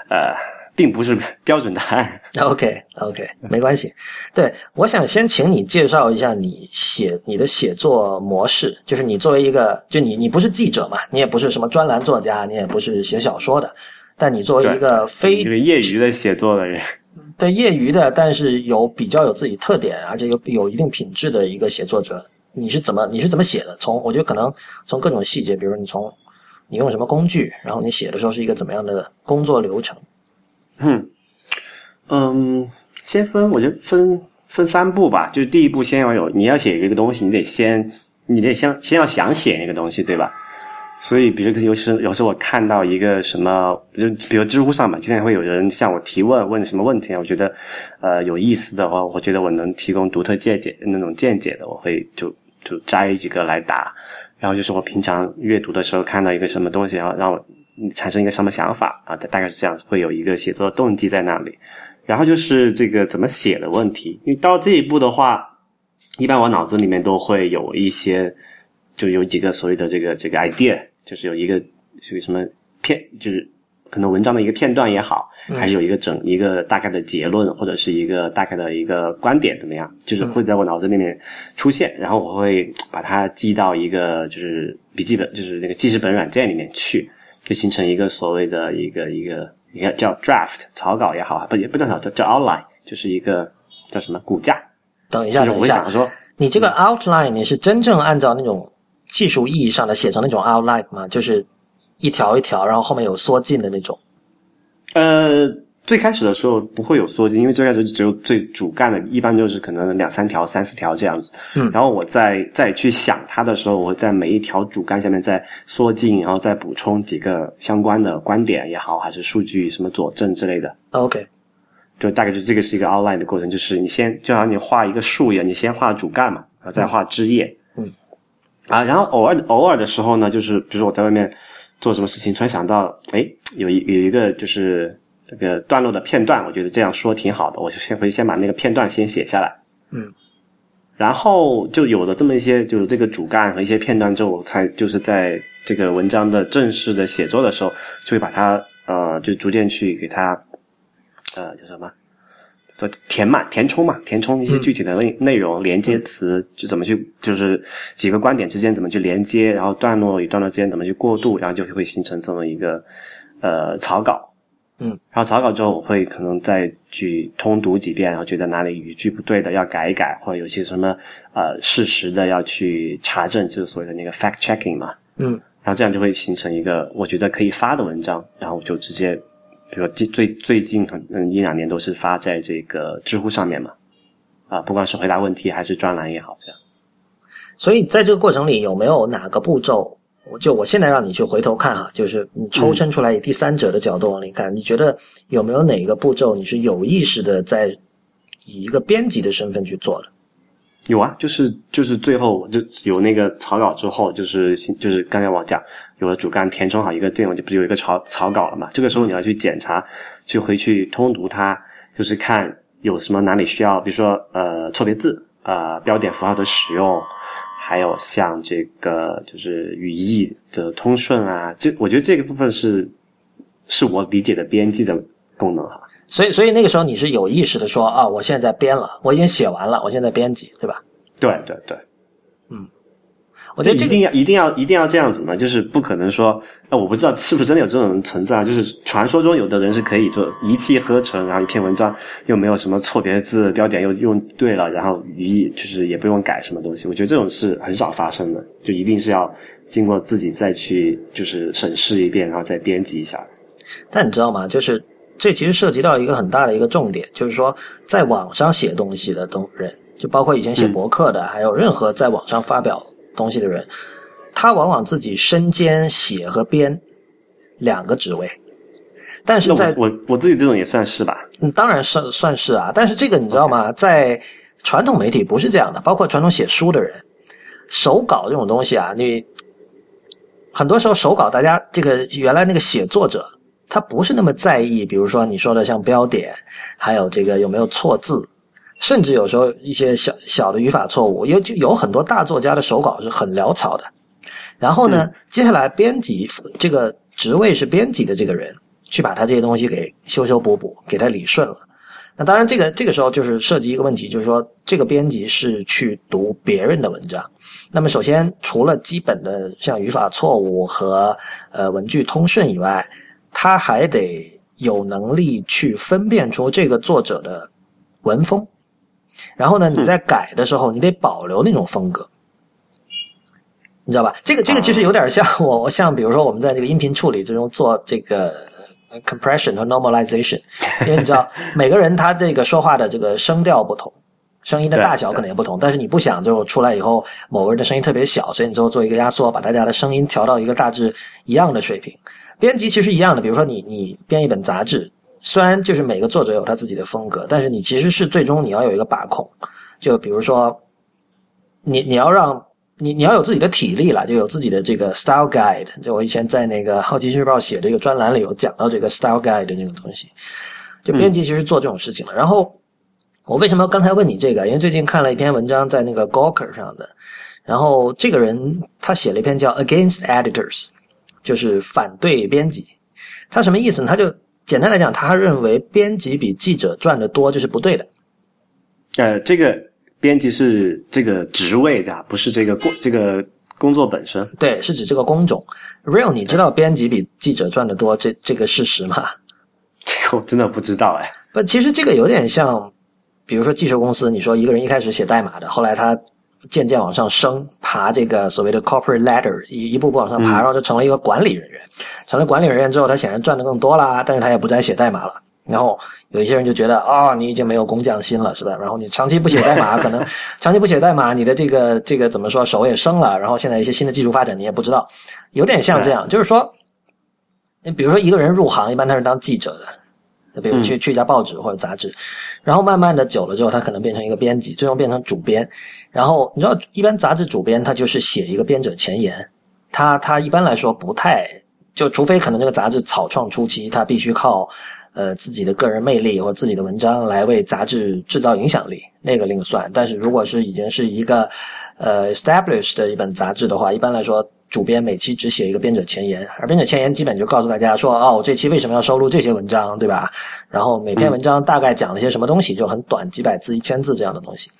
呃，并不是标准答案。OK OK，没关系。对，我想先请你介绍一下你写你的写作模式，就是你作为一个，就你你不是记者嘛，你也不是什么专栏作家，你也不是写小说的，但你作为一个非一个业余的写作的人，对业余的，但是有比较有自己特点，而且有有一定品质的一个写作者，你是怎么你是怎么写的？从我觉得可能从各种细节，比如你从你用什么工具，然后你写的时候是一个怎么样的工作流程？嗯嗯，先分，我觉得分分三步吧。就是第一步，先要有你要写一个东西，你得先你得先先要想写那个东西，对吧？所以，比如尤其有时候我看到一个什么，就比如知乎上嘛，经常会有人向我提问，问什么问题啊？我觉得呃有意思的话，我觉得我能提供独特见解那种见解的，我会就就摘几个来答。然后就是我平常阅读的时候看到一个什么东西，然后让我产生一个什么想法啊，大大概是这样，会有一个写作的动机在那里。然后就是这个怎么写的问题，因为到这一步的话，一般我脑子里面都会有一些，就有几个所谓的这个这个 idea，就是有一个属于什么片，就是可能文章的一个片段也好，还是有一个整一个大概的结论，或者是一个大概的一个观点怎么样，就是会在我脑子里面出现，然后我会把它记到一个就是笔记本，就是那个记事本软件里面去，就形成一个所谓的一个一个。你看，叫 draft 草稿也好，不也不叫草，叫叫 outline，就是一个叫什么骨架。等一下，就是等一下我想，说，你这个 outline 你是真正按照那种技术意义上的写成那种 outline 吗？就是一条一条，然后后面有缩进的那种。呃，最开始的时候不会有缩进，因为最开始只有最主干的，一般就是可能两三条、三四条这样子。嗯然后我再再去想它的时候，我会在每一条主干下面再缩进，然后再补充几个相关的观点也好，还是数据什么佐证之类的。OK，就大概就这个是一个 outline 的过程，就是你先就好像你画一个树一样，你先画主干嘛，然后再画枝叶。嗯。啊，然后偶尔偶尔的时候呢，就是比如说我在外面做什么事情，突然想到，哎，有一有一个就是这个段落的片段，我觉得这样说挺好的，我就先回去先把那个片段先写下来。嗯。然后就有了这么一些，就是这个主干和一些片段之后，才就是在这个文章的正式的写作的时候，就会把它呃，就逐渐去给它呃叫什么，做填满、填充嘛，填充一些具体的内内容、连接词，就怎么去，就是几个观点之间怎么去连接，然后段落与段落之间怎么去过渡，然后就会形成这么一个呃草稿。嗯，然后草稿之后，我会可能再去通读几遍，然后觉得哪里语句不对的要改一改，或者有些什么呃事实的要去查证，就是所谓的那个 fact checking 嘛。嗯，然后这样就会形成一个我觉得可以发的文章，然后我就直接，比如说最最最近嗯一两年都是发在这个知乎上面嘛，啊，不管是回答问题还是专栏也好，这样。所以在这个过程里，有没有哪个步骤？我就我现在让你去回头看哈，就是你抽身出来以第三者的角度往里看，你觉得有没有哪一个步骤你是有意识的在以一个编辑的身份去做的？有啊，就是就是最后就有那个草稿之后，就是就是刚才我讲有了主干填充好一个内容，就不是有一个草草稿了嘛？这个时候你要去检查，去回去通读它，就是看有什么哪里需要，比如说呃错别字啊、标点符号的使用。还有像这个就是语义的通顺啊，这我觉得这个部分是是我理解的编辑的功能哈。所以，所以那个时候你是有意识的说啊，我现在编了，我已经写完了，我现在编辑，对吧？对对对，嗯，我觉得一定要一定要一定要这样子嘛，就是不可能说，呃，我不知道是不是真的有这种存在，就是传说中有的人是可以做一气呵成，然后一篇文章又没有什么错别字，标点又用对了，然后语义就是也不用改什么东西，我觉得这种是很少发生的，就一定是要经过自己再去就是审视一遍，然后再编辑一下。但你知道吗？就是这其实涉及到一个很大的一个重点，就是说在网上写东西的东人，就包括以前写博客的，还有任何在网上发表东西的人，他往往自己身兼写和编两个职位。但是在我我自己这种也算是吧，嗯，当然是算是啊。但是这个你知道吗？在传统媒体不是这样的，包括传统写书的人，手稿这种东西啊，你很多时候手稿大家这个原来那个写作者。他不是那么在意，比如说你说的像标点，还有这个有没有错字，甚至有时候一些小小的语法错误，有就有很多大作家的手稿是很潦草的。然后呢，接下来编辑这个职位是编辑的这个人，去把他这些东西给修修补补，给他理顺了。那当然，这个这个时候就是涉及一个问题，就是说这个编辑是去读别人的文章。那么首先，除了基本的像语法错误和呃文句通顺以外，他还得有能力去分辨出这个作者的文风，然后呢，你在改的时候，你得保留那种风格，你知道吧？这个这个其实有点像我，像比如说我们在这个音频处理之中做这个 compression 和 normalization，因为你知道每个人他这个说话的这个声调不同，声音的大小可能也不同，但是你不想就出来以后某个人的声音特别小，所以你最后做一个压缩，把大家的声音调到一个大致一样的水平。编辑其实一样的，比如说你你编一本杂志，虽然就是每个作者有他自己的风格，但是你其实是最终你要有一个把控。就比如说，你你要让你你要有自己的体力了，就有自己的这个 style guide。就我以前在那个《好奇心日报》写这个专栏里有讲到这个 style guide 的那个东西。就编辑其实做这种事情了。然后我为什么刚才问你这个？因为最近看了一篇文章在那个 Gawker 上的，然后这个人他写了一篇叫 Against Editors。就是反对编辑，他什么意思呢？他就简单来讲，他认为编辑比记者赚的多，这是不对的。呃，这个编辑是这个职位的，不是这个工这个工作本身。对，是指这个工种。Real，你知道编辑比记者赚的多这这个事实吗？这个我真的不知道哎。不，其实这个有点像，比如说技术公司，你说一个人一开始写代码的，后来他。渐渐往上升，爬这个所谓的 corporate ladder，一一步步往上爬，然后就成为一个管理人员。成了管理人员之后，他显然赚的更多啦，但是他也不再写代码了。然后有一些人就觉得，哦，你已经没有工匠心了，是吧？然后你长期不写代码，可能 长期不写代码，你的这个这个怎么说，手也生了。然后现在一些新的技术发展，你也不知道，有点像这样，就是说，你比如说一个人入行，一般他是当记者的，比如去去一家报纸或者杂志，然后慢慢的久了之后，他可能变成一个编辑，最终变成主编。然后你知道，一般杂志主编他就是写一个编者前言，他他一般来说不太就，除非可能这个杂志草创初期，他必须靠呃自己的个人魅力或自己的文章来为杂志制造影响力，那个另算。但是如果是已经是一个呃 established 的一本杂志的话，一般来说。主编每期只写一个编者前言，而编者前言基本就告诉大家说：“哦，这期为什么要收录这些文章，对吧？”然后每篇文章大概讲了些什么东西，就很短，几百字、一千字这样的东西。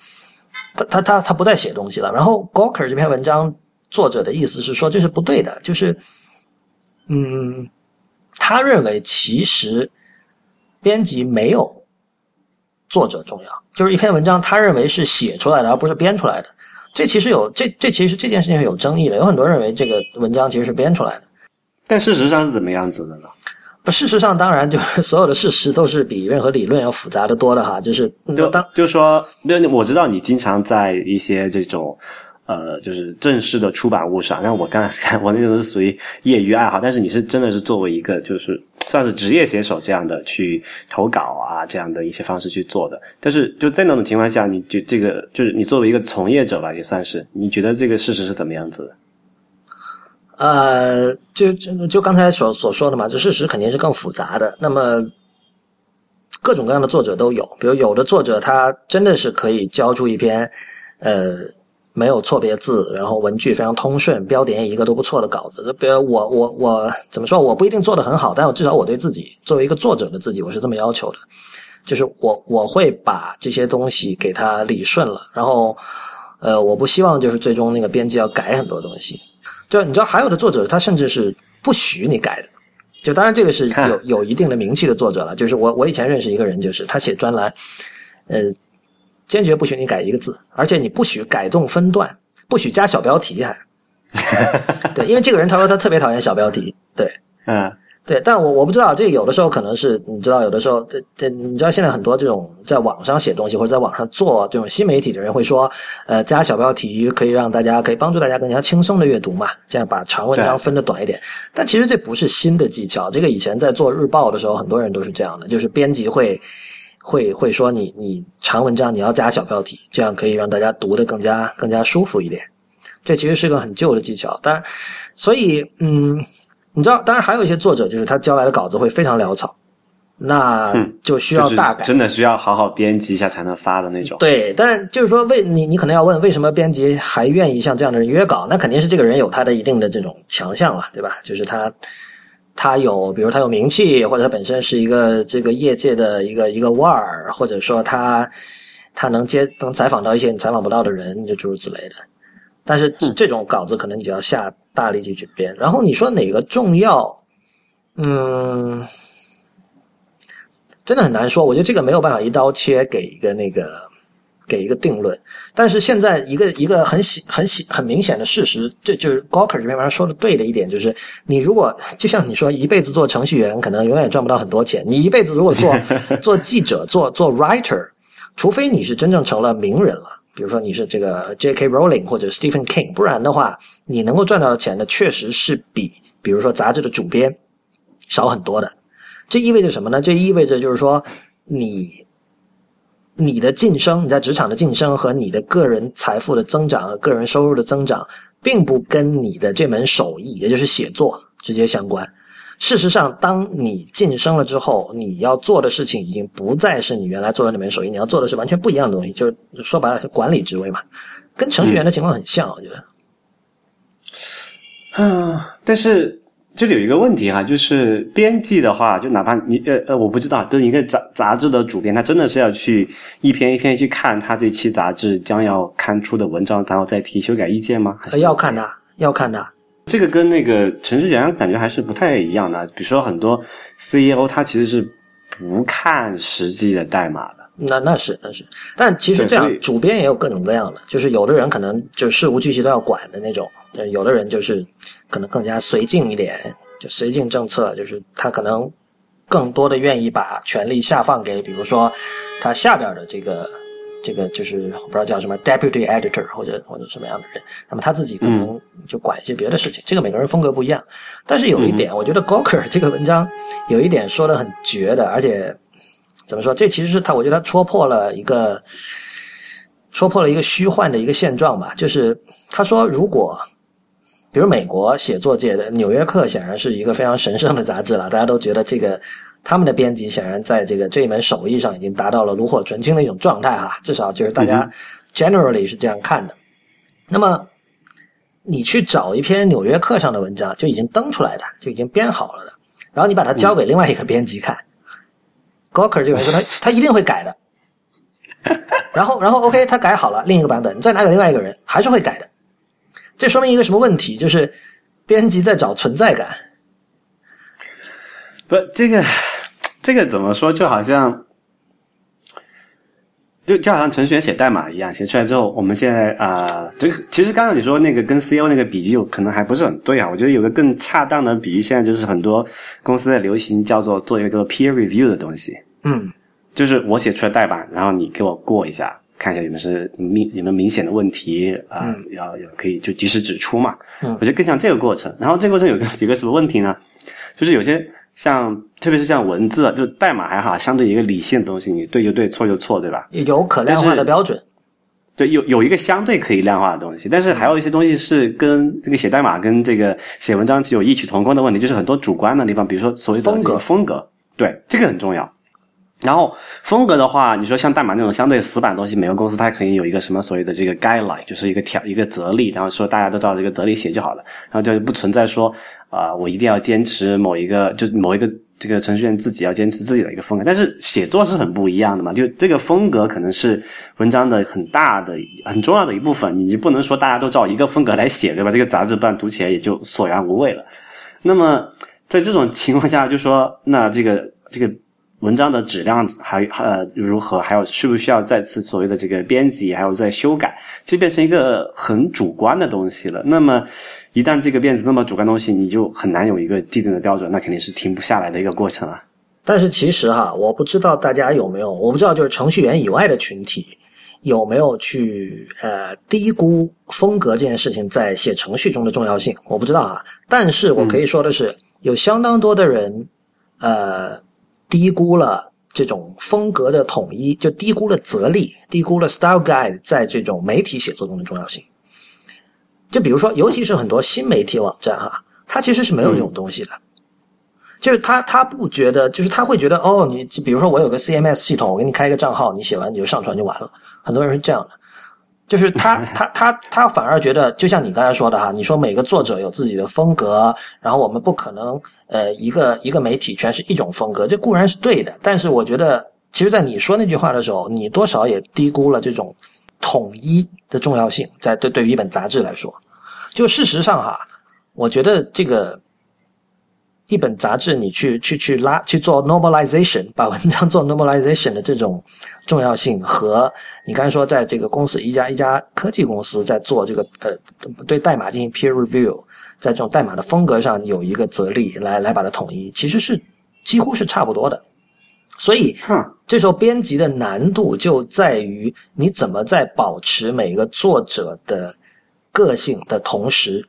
他他他他不再写东西了。然后 Gawker 这篇文章作者的意思是说这是不对的，就是嗯，他认为其实编辑没有作者重要，就是一篇文章他认为是写出来的，而不是编出来的。这其实有这这其实这件事情是有争议的，有很多认为这个文章其实是编出来的，但事实上是怎么样子的呢？不，事实上当然就是 所有的事实都是比任何理论要复杂的多的哈，就是就当就说，那我知道你经常在一些这种。呃，就是正式的出版物上。然后我刚才 看，我那种是属于业余爱好，但是你是真的是作为一个就是算是职业写手这样的去投稿啊，这样的一些方式去做的。但是就在那种情况下，你就这个就是你作为一个从业者吧，也算是你觉得这个事实是怎么样子的？呃，就就就刚才所所说的嘛，就事实肯定是更复杂的。那么各种各样的作者都有，比如有的作者他真的是可以交出一篇呃。没有错别字，然后文句非常通顺，标点一个都不错的稿子。就比如我我我怎么说？我不一定做的很好，但我至少我对自己作为一个作者的自己，我是这么要求的，就是我我会把这些东西给它理顺了，然后呃，我不希望就是最终那个编辑要改很多东西。就你知道，还有的作者他甚至是不许你改的。就当然这个是有有一定的名气的作者了。就是我我以前认识一个人，就是他写专栏，呃。坚决不许你改一个字，而且你不许改动分段，不许加小标题，还 对，因为这个人他说他特别讨厌小标题，对，嗯，对，但我我不知道，这有的时候可能是你知道，有的时候这这你知道现在很多这种在网上写东西或者在网上做这种新媒体的人会说，呃，加小标题可以让大家可以帮助大家更加轻松的阅读嘛，这样把长文章分的短一点。但其实这不是新的技巧，这个以前在做日报的时候，很多人都是这样的，就是编辑会。会会说你你长文章你要加小标题，这样可以让大家读的更加更加舒服一点。这其实是个很旧的技巧，当然，所以嗯，你知道，当然还有一些作者就是他交来的稿子会非常潦草，那就需要大改，真的需要好好编辑一下才能发的那种。对，但就是说为你你可能要问为什么编辑还愿意像这样的人约稿？那肯定是这个人有他的一定的这种强项了，对吧？就是他。他有，比如他有名气，或者他本身是一个这个业界的一个一个腕儿，或者说他他能接能采访到一些你采访不到的人，就诸如此类的。但是这种稿子可能你就要下大力气去编。然后你说哪个重要？嗯，真的很难说。我觉得这个没有办法一刀切给一个那个。给一个定论，但是现在一个一个很显很显很明显的事实，这就是 Gawker 这篇文章说的对的一点，就是你如果就像你说一辈子做程序员，可能永远赚不到很多钱。你一辈子如果做 做记者、做做 writer，除非你是真正成了名人了，比如说你是这个 J.K. Rowling 或者 Stephen King，不然的话，你能够赚到的钱呢，确实是比比如说杂志的主编少很多的。这意味着什么呢？这意味着就是说你。你的晋升，你在职场的晋升和你的个人财富的增长和个人收入的增长，并不跟你的这门手艺，也就是写作直接相关。事实上，当你晋升了之后，你要做的事情已经不再是你原来做的那门手艺，你要做的是完全不一样的东西，就是说白了，是管理职位嘛，跟程序员的情况很像，我觉得。嗯，但是。这里有一个问题哈，就是编辑的话，就哪怕你呃呃，我不知道，就是一个杂杂志的主编，他真的是要去一篇一篇去看他这期杂志将要刊出的文章，然后再提修改意见吗？还是要看的，要看的。这个跟那个程序员感觉还是不太一样的。比如说很多 CEO 他其实是不看实际的代码的。那那是那是，但其实这样主编也有各种各样的，就是有的人可能就事无巨细都要管的那种，有的人就是可能更加随性一点，就随性政策，就是他可能更多的愿意把权力下放给，比如说他下边的这个这个就是我不知道叫什么 deputy editor 或者或者什么样的人，那么他自己可能就管一些别的事情。这个每个人风格不一样，但是有一点，我觉得 Gawker 这个文章有一点说的很绝的，而且。怎么说？这其实是他，我觉得他戳破了一个，戳破了一个虚幻的一个现状吧。就是他说，如果比如美国写作界的《纽约客》显然是一个非常神圣的杂志了，大家都觉得这个他们的编辑显然在这个这一门手艺上已经达到了炉火纯青的一种状态哈，至少就是大家 generally 是这样看的。那么你去找一篇《纽约客》上的文章，就已经登出来的，就已经编好了的，然后你把它交给另外一个编辑看，Gawker 这个人说他他一定会改的。然后然后 OK 他改好了另一个版本，你再拿给另外一个人还是会改的。这说明一个什么问题？就是编辑在找存在感。不，这个。这个怎么说？就好像，就就好像程序员写代码一样，写出来之后，我们现在啊，这个其实刚刚你说那个跟 CEO 那个比喻可能还不是很对啊。我觉得有个更恰当的比喻，现在就是很多公司在流行叫做做一个叫做 peer review 的东西。嗯，就是我写出来代码，然后你给我过一下，看一下有没有是明有没有明显的问题啊，要要可以就及时指出嘛。嗯，我觉得更像这个过程。然后这个过程有个有个什么问题呢？就是有些。像特别是像文字，就代码还好，相对一个理性的东西，你对就对，错就错，对吧？有可量化的标准。对，有有一个相对可以量化的东西，但是还有一些东西是跟这个写代码跟这个写文章有异曲同工的问题，就是很多主观的地方，比如说所谓的风格，风格，对，这个很重要。然后风格的话，你说像代码那种相对死板的东西，每个公司它可以有一个什么所谓的这个 guideline，就是一个条一个则例，然后说大家都照这个则例写就好了，然后就不存在说啊，我一定要坚持某一个，就某一个这个程序员自己要坚持自己的一个风格。但是写作是很不一样的嘛，就这个风格可能是文章的很大的很重要的一部分，你就不能说大家都照一个风格来写，对吧？这个杂志不然读起来也就索然无味了。那么在这种情况下，就说那这个这个。文章的质量还呃如何？还有需不需要再次所谓的这个编辑，还有再修改，就变成一个很主观的东西了。那么一旦这个变成那么主观东西，你就很难有一个既定的标准，那肯定是停不下来的一个过程啊。但是其实哈，我不知道大家有没有，我不知道就是程序员以外的群体有没有去呃低估风格这件事情在写程序中的重要性，我不知道啊。但是我可以说的是，有相当多的人呃。低估了这种风格的统一，就低估了泽力，低估了 style guide 在这种媒体写作中的重要性。就比如说，尤其是很多新媒体网站哈，它其实是没有这种东西的。就是他他不觉得，就是他会觉得哦，你比如说我有个 CMS 系统，我给你开一个账号，你写完你就上传就完了。很多人是这样的。就是他，他，他，他反而觉得，就像你刚才说的哈，你说每个作者有自己的风格，然后我们不可能，呃，一个一个媒体全是一种风格，这固然是对的，但是我觉得，其实，在你说那句话的时候，你多少也低估了这种统一的重要性，在对对于一本杂志来说，就事实上哈，我觉得这个。一本杂志，你去去去拉去做 normalization，把文章做 normalization 的这种重要性，和你刚才说在这个公司一家一家科技公司在做这个呃对代码进行 peer review，在这种代码的风格上有一个则例来来把它统一，其实是几乎是差不多的。所以，这时候编辑的难度就在于你怎么在保持每个作者的个性的同时。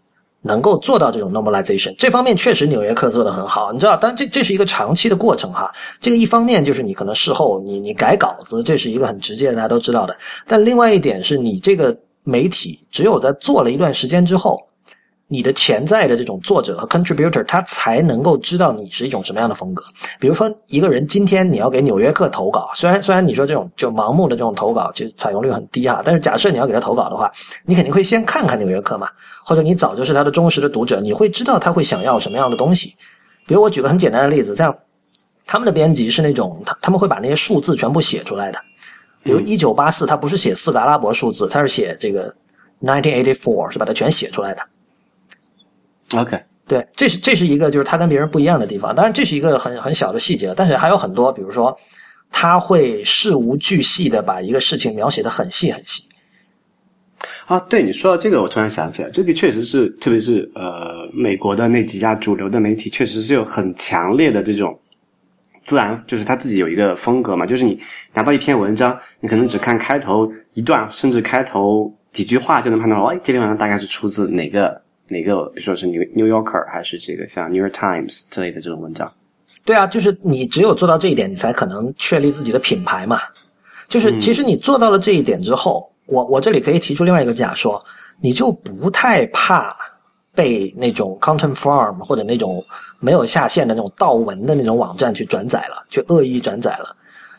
能够做到这种 normalization，这方面确实纽约客做的很好，你知道，但这这是一个长期的过程哈。这个一方面就是你可能事后你你改稿子，这是一个很直接的，大家都知道的。但另外一点是你这个媒体只有在做了一段时间之后。你的潜在的这种作者和 contributor，他才能够知道你是一种什么样的风格。比如说，一个人今天你要给《纽约客》投稿，虽然虽然你说这种就盲目的这种投稿，其实采用率很低哈，但是假设你要给他投稿的话，你肯定会先看看《纽约客》嘛，或者你早就是他的忠实的读者，你会知道他会想要什么样的东西。比如我举个很简单的例子，像他们的编辑是那种他他们会把那些数字全部写出来的，比如一九八四，他不是写四个阿拉伯数字，他是写这个 nineteen eighty four，是把它全写出来的。OK，对，这是这是一个就是他跟别人不一样的地方。当然，这是一个很很小的细节了，但是还有很多，比如说他会事无巨细的把一个事情描写的很细很细。啊，对你说到这个，我突然想起来，这个确实是，特别是呃，美国的那几家主流的媒体，确实是有很强烈的这种自然，就是他自己有一个风格嘛。就是你拿到一篇文章，你可能只看开头一段，甚至开头几句话，就能判断哦，这篇文章大概是出自哪个。哪个，比如说是 New New Yorker，还是这个像 New York Times 之类的这种文章？对啊，就是你只有做到这一点，你才可能确立自己的品牌嘛。就是其实你做到了这一点之后，我我这里可以提出另外一个假说，你就不太怕被那种 content farm 或者那种没有下线的那种盗文的那种网站去转载了，去恶意转载了。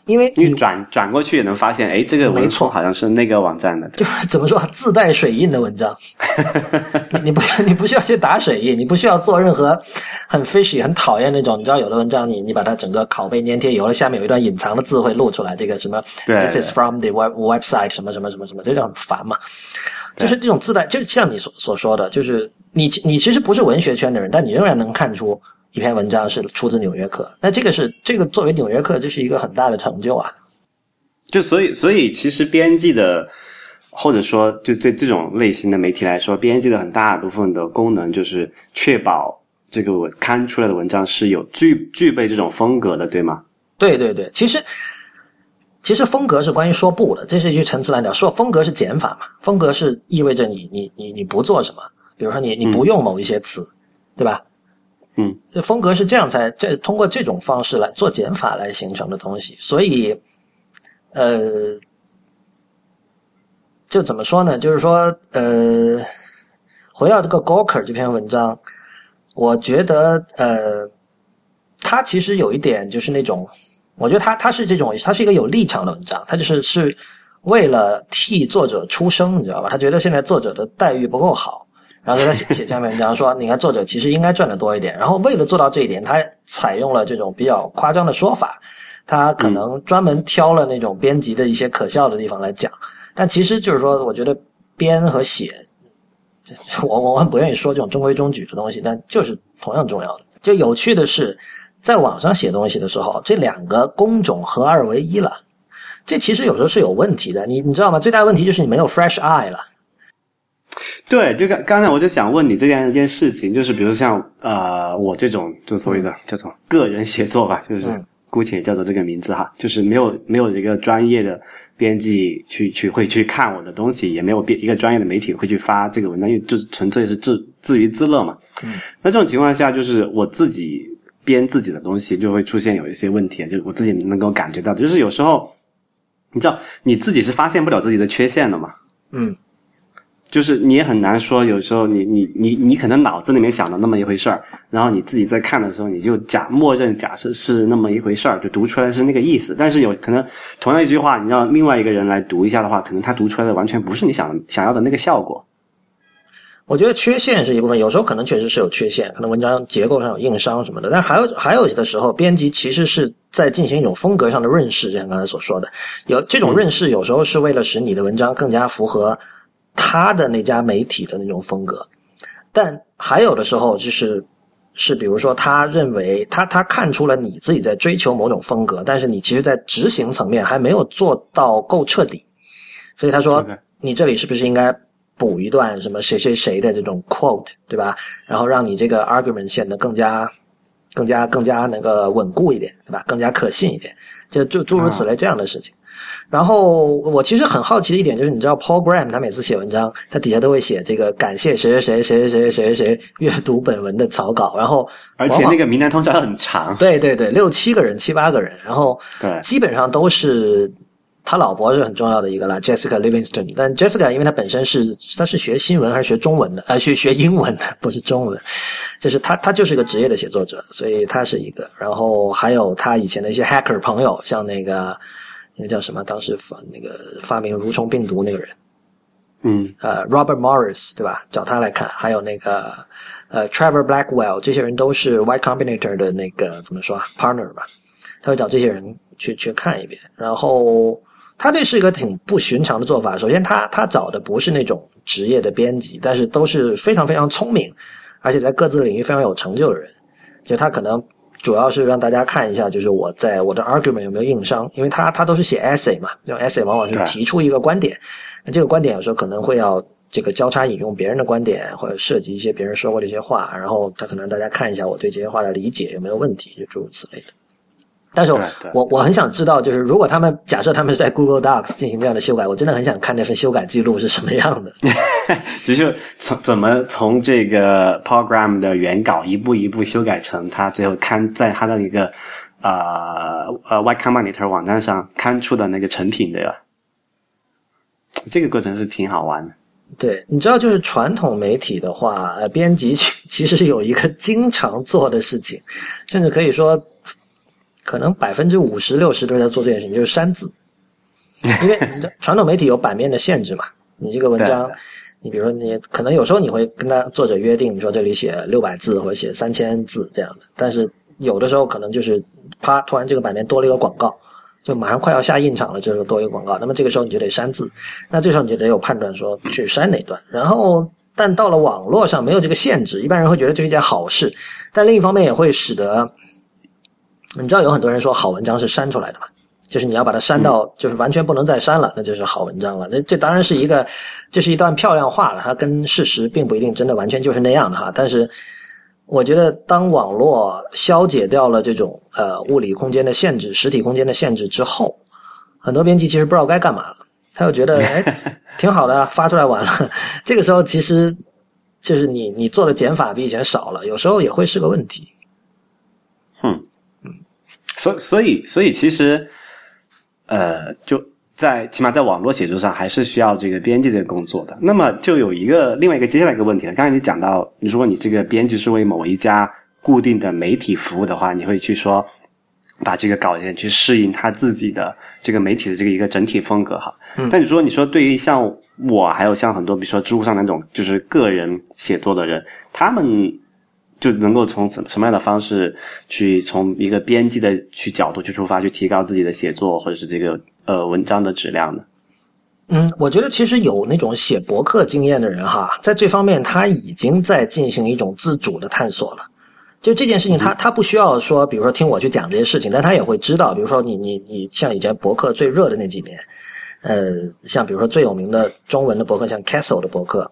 因为你转转过去也能发现，哎，这个文没错错好像是那个网站的。就是 怎么说自带水印的文章，你你不你不需要去打水印，你不需要做任何很 fishy 很讨厌那种，你知道有的文章你你把它整个拷贝粘贴，有了下面有一段隐藏的字会露出来，这个什么对 this is from the web website 什么什么什么什么，这就很烦嘛。就是这种自带，就是像你所所说的，就是你你其实不是文学圈的人，但你仍然能看出一篇文章是出自《纽约客》，那这个是这个作为《纽约客》，这是一个很大的成就啊。就所以，所以其实编辑的，或者说就对这种类型的媒体来说，编辑的很大部分的功能就是确保这个我刊出来的文章是有具具备这种风格的，对吗？对对对，其实其实风格是关于说不的，这是一句陈词滥调。说风格是减法嘛，风格是意味着你你你你不做什么，比如说你你不用某一些词，对吧？嗯，这风格是这样才这通过这种方式来做减法来形成的东西，所以呃，就怎么说呢？就是说呃，回到这个 Gawker 这篇文章，我觉得呃，他其实有一点就是那种。我觉得他他是这种，他是一个有立场的文章，他就是是为了替作者出声，你知道吧？他觉得现在作者的待遇不够好，然后他写写这篇文章说，你看作者其实应该赚的多一点。然后为了做到这一点，他采用了这种比较夸张的说法，他可能专门挑了那种编辑的一些可笑的地方来讲。但其实就是说，我觉得编和写，我我很不愿意说这种中规中矩的东西，但就是同样重要的。就有趣的是。在网上写东西的时候，这两个工种合二为一了，这其实有时候是有问题的。你你知道吗？最大的问题就是你没有 fresh eye 了。对，就刚刚才我就想问你这样一件事情，就是比如像呃我这种就所谓的叫做个人写作吧，就是姑且叫做这个名字哈，就是没有没有一个专业的编辑去去会去看我的东西，也没有编一个专业的媒体会去发这个文章，因为就纯粹是自自娱自乐嘛。嗯，那这种情况下，就是我自己。编自己的东西就会出现有一些问题，就是我自己能够感觉到，就是有时候，你知道你自己是发现不了自己的缺陷的嘛？嗯，就是你也很难说，有时候你你你你可能脑子里面想的那么一回事儿，然后你自己在看的时候，你就假默认假设是那么一回事儿，就读出来是那个意思。但是有可能同样一句话，你让另外一个人来读一下的话，可能他读出来的完全不是你想想要的那个效果。我觉得缺陷是一部分，有时候可能确实是有缺陷，可能文章结构上有硬伤什么的。但还有还有的时候，编辑其实是在进行一种风格上的润饰，就像刚才所说的，有这种润饰，有时候是为了使你的文章更加符合他的那家媒体的那种风格。但还有的时候，就是是比如说，他认为他他看出了你自己在追求某种风格，但是你其实在执行层面还没有做到够彻底，所以他说你这里是不是应该？补一段什么谁谁谁的这种 quote，对吧？然后让你这个 argument 显得更加、更加、更加那个稳固一点，对吧？更加可信一点，就就诸如此类这样的事情。然后我其实很好奇的一点就是，你知道 Paul Graham 他每次写文章，他底下都会写这个感谢谁谁谁谁谁谁谁谁阅读本文的草稿，然后而且那个名单通常很长，对对对，六七个人、七八个人，然后对，基本上都是。他老婆是很重要的一个啦，Jessica Livingston。但 Jessica 因为她本身是她是学新闻还是学中文的？呃，学学英文的，不是中文。就是他他就是个职业的写作者，所以他是一个。然后还有他以前的一些 hacker 朋友，像那个那个叫什么？当时发那个发明蠕虫病毒那个人，嗯，呃，Robert Morris 对吧？找他来看。还有那个呃，Trevor Blackwell，这些人都是 Y Combinator 的那个怎么说 partner 吧？他会找这些人去去看一遍，然后。他这是一个挺不寻常的做法。首先，他他找的不是那种职业的编辑，但是都是非常非常聪明，而且在各自领域非常有成就的人。就他可能主要是让大家看一下，就是我在我的 argument 有没有硬伤，因为他他都是写 essay 嘛，这种 essay 往往是提出一个观点，那这个观点有时候可能会要这个交叉引用别人的观点，或者涉及一些别人说过的一些话，然后他可能大家看一下我对这些话的理解有没有问题，就诸如此类的。但是，我我很想知道，就是如果他们假设他们是在 Google Docs 进行这样的修改，我真的很想看那份修改记录是什么样的。就是从怎么从这个 program 的原稿一步一步修改成他最后刊在他的一个呃呃 Y Combinator 网站上刊出的那个成品对吧，这个过程是挺好玩的。对，你知道，就是传统媒体的话，呃，编辑其实有一个经常做的事情，甚至可以说，可能百分之五十六十都在做这件事情，就是删字。因为传统媒体有版面的限制嘛，你这个文章，你比如说你可能有时候你会跟他作者约定，你说这里写六百字或者写三千字这样的，但是有的时候可能就是啪，突然这个版面多了一个广告。就马上快要下印场了，这时候多一个广告，那么这个时候你就得删字，那这时候你就得有判断说去删哪段。然后，但到了网络上没有这个限制，一般人会觉得这是一件好事，但另一方面也会使得，你知道有很多人说好文章是删出来的嘛，就是你要把它删到就是完全不能再删了，那就是好文章了。那这当然是一个，这是一段漂亮话了，它跟事实并不一定真的完全就是那样的哈，但是。我觉得，当网络消解掉了这种呃物理空间的限制、实体空间的限制之后，很多编辑其实不知道该干嘛了。他又觉得，哎，挺好的，发出来完了。这个时候，其实就是你你做的减法比以前少了，有时候也会是个问题。嗯嗯，所所以所以其实，呃，就。在起码在网络写作上，还是需要这个编辑这个工作的。那么就有一个另外一个接下来一个问题了。刚才你讲到，如果你这个编辑是为某一家固定的媒体服务的话，你会去说把这个稿件去适应他自己的这个媒体的这个一个整体风格哈。但你说你说对于像我还有像很多比如说知乎上那种就是个人写作的人，他们就能够从什什么样的方式去从一个编辑的去角度去出发，去提高自己的写作或者是这个。呃，文章的质量呢？嗯，我觉得其实有那种写博客经验的人哈，在这方面他已经在进行一种自主的探索了。就这件事情，他他不需要说，比如说听我去讲这些事情，但他也会知道，比如说你你你像以前博客最热的那几年，呃，像比如说最有名的中文的博客，像 Castle 的博客，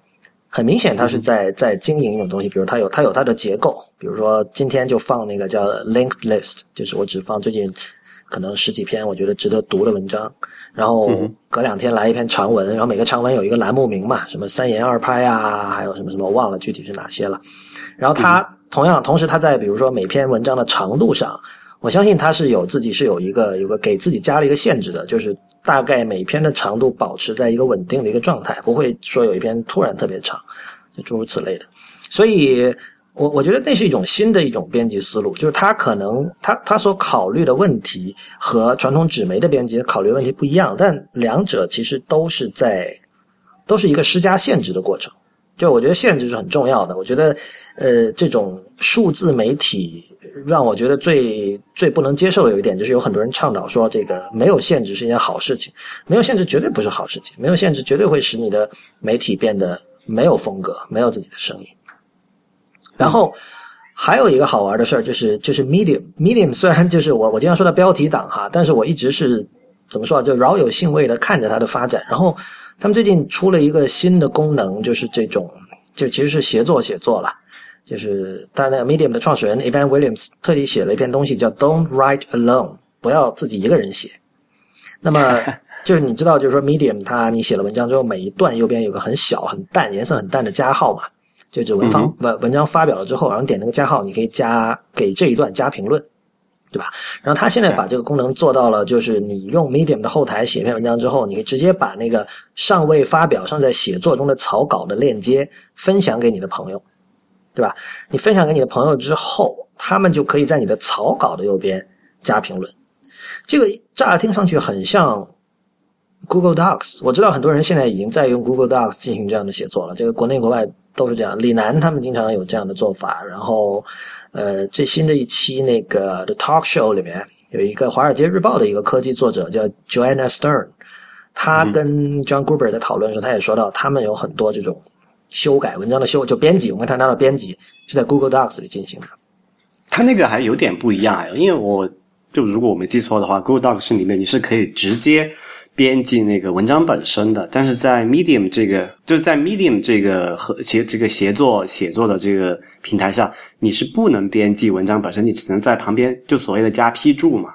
很明显他是在在经营一种东西，比如他有他有他的结构，比如说今天就放那个叫 linked list，就是我只放最近。可能十几篇我觉得值得读的文章，然后隔两天来一篇长文，然后每个长文有一个栏目名嘛，什么三言二拍啊，还有什么什么忘了具体是哪些了。然后他同样同时他在比如说每篇文章的长度上，我相信他是有自己是有一个有个给自己加了一个限制的，就是大概每篇的长度保持在一个稳定的一个状态，不会说有一篇突然特别长，就诸如此类的。所以。我我觉得那是一种新的一种编辑思路，就是他可能他他所考虑的问题和传统纸媒的编辑考虑问题不一样，但两者其实都是在都是一个施加限制的过程。就我觉得限制是很重要的。我觉得呃，这种数字媒体让我觉得最最不能接受的有一点，就是有很多人倡导说这个没有限制是一件好事情，没有限制绝对不是好事情，没有限制绝对会使你的媒体变得没有风格，没有自己的声音。然后还有一个好玩的事儿，就是就是 Medium，Medium 虽然就是我我经常说的标题党哈，但是我一直是怎么说啊，就饶有兴味的看着它的发展。然后他们最近出了一个新的功能，就是这种就其实是协作写作了，就是他那个 Medium 的创始人 Evan Williams 特地写了一篇东西叫 Don't Write Alone，不要自己一个人写。那么 就是你知道，就是说 Medium 它你写了文章之后，每一段右边有个很小很淡颜色很淡的加号嘛。就指文方文文章发表了之后，然后点那个加号，你可以加给这一段加评论，对吧？然后他现在把这个功能做到了，就是你用 Medium 的后台写一篇文章之后，你可以直接把那个尚未发表、尚在写作中的草稿的链接分享给你的朋友，对吧？你分享给你的朋友之后，他们就可以在你的草稿的右边加评论。这个乍听上去很像 Google Docs，我知道很多人现在已经在用 Google Docs 进行这样的写作了。这个国内国外。都是这样，李楠他们经常有这样的做法。然后，呃，最新的一期那个 The Talk Show 里面有一个《华尔街日报》的一个科技作者叫 Joanna Stern，他跟 John Gruber 在讨论的时候，他也说到，他们有很多这种修改文章的修，就编辑，我们谈到的编辑是在 Google Docs 里进行的。它那个还有点不一样，因为我就如果我没记错的话，Google Docs 里面你是可以直接。编辑那个文章本身的，但是在 Medium 这个就是在 Medium 这个和协这个协作写作的这个平台上，你是不能编辑文章本身，你只能在旁边就所谓的加批注嘛。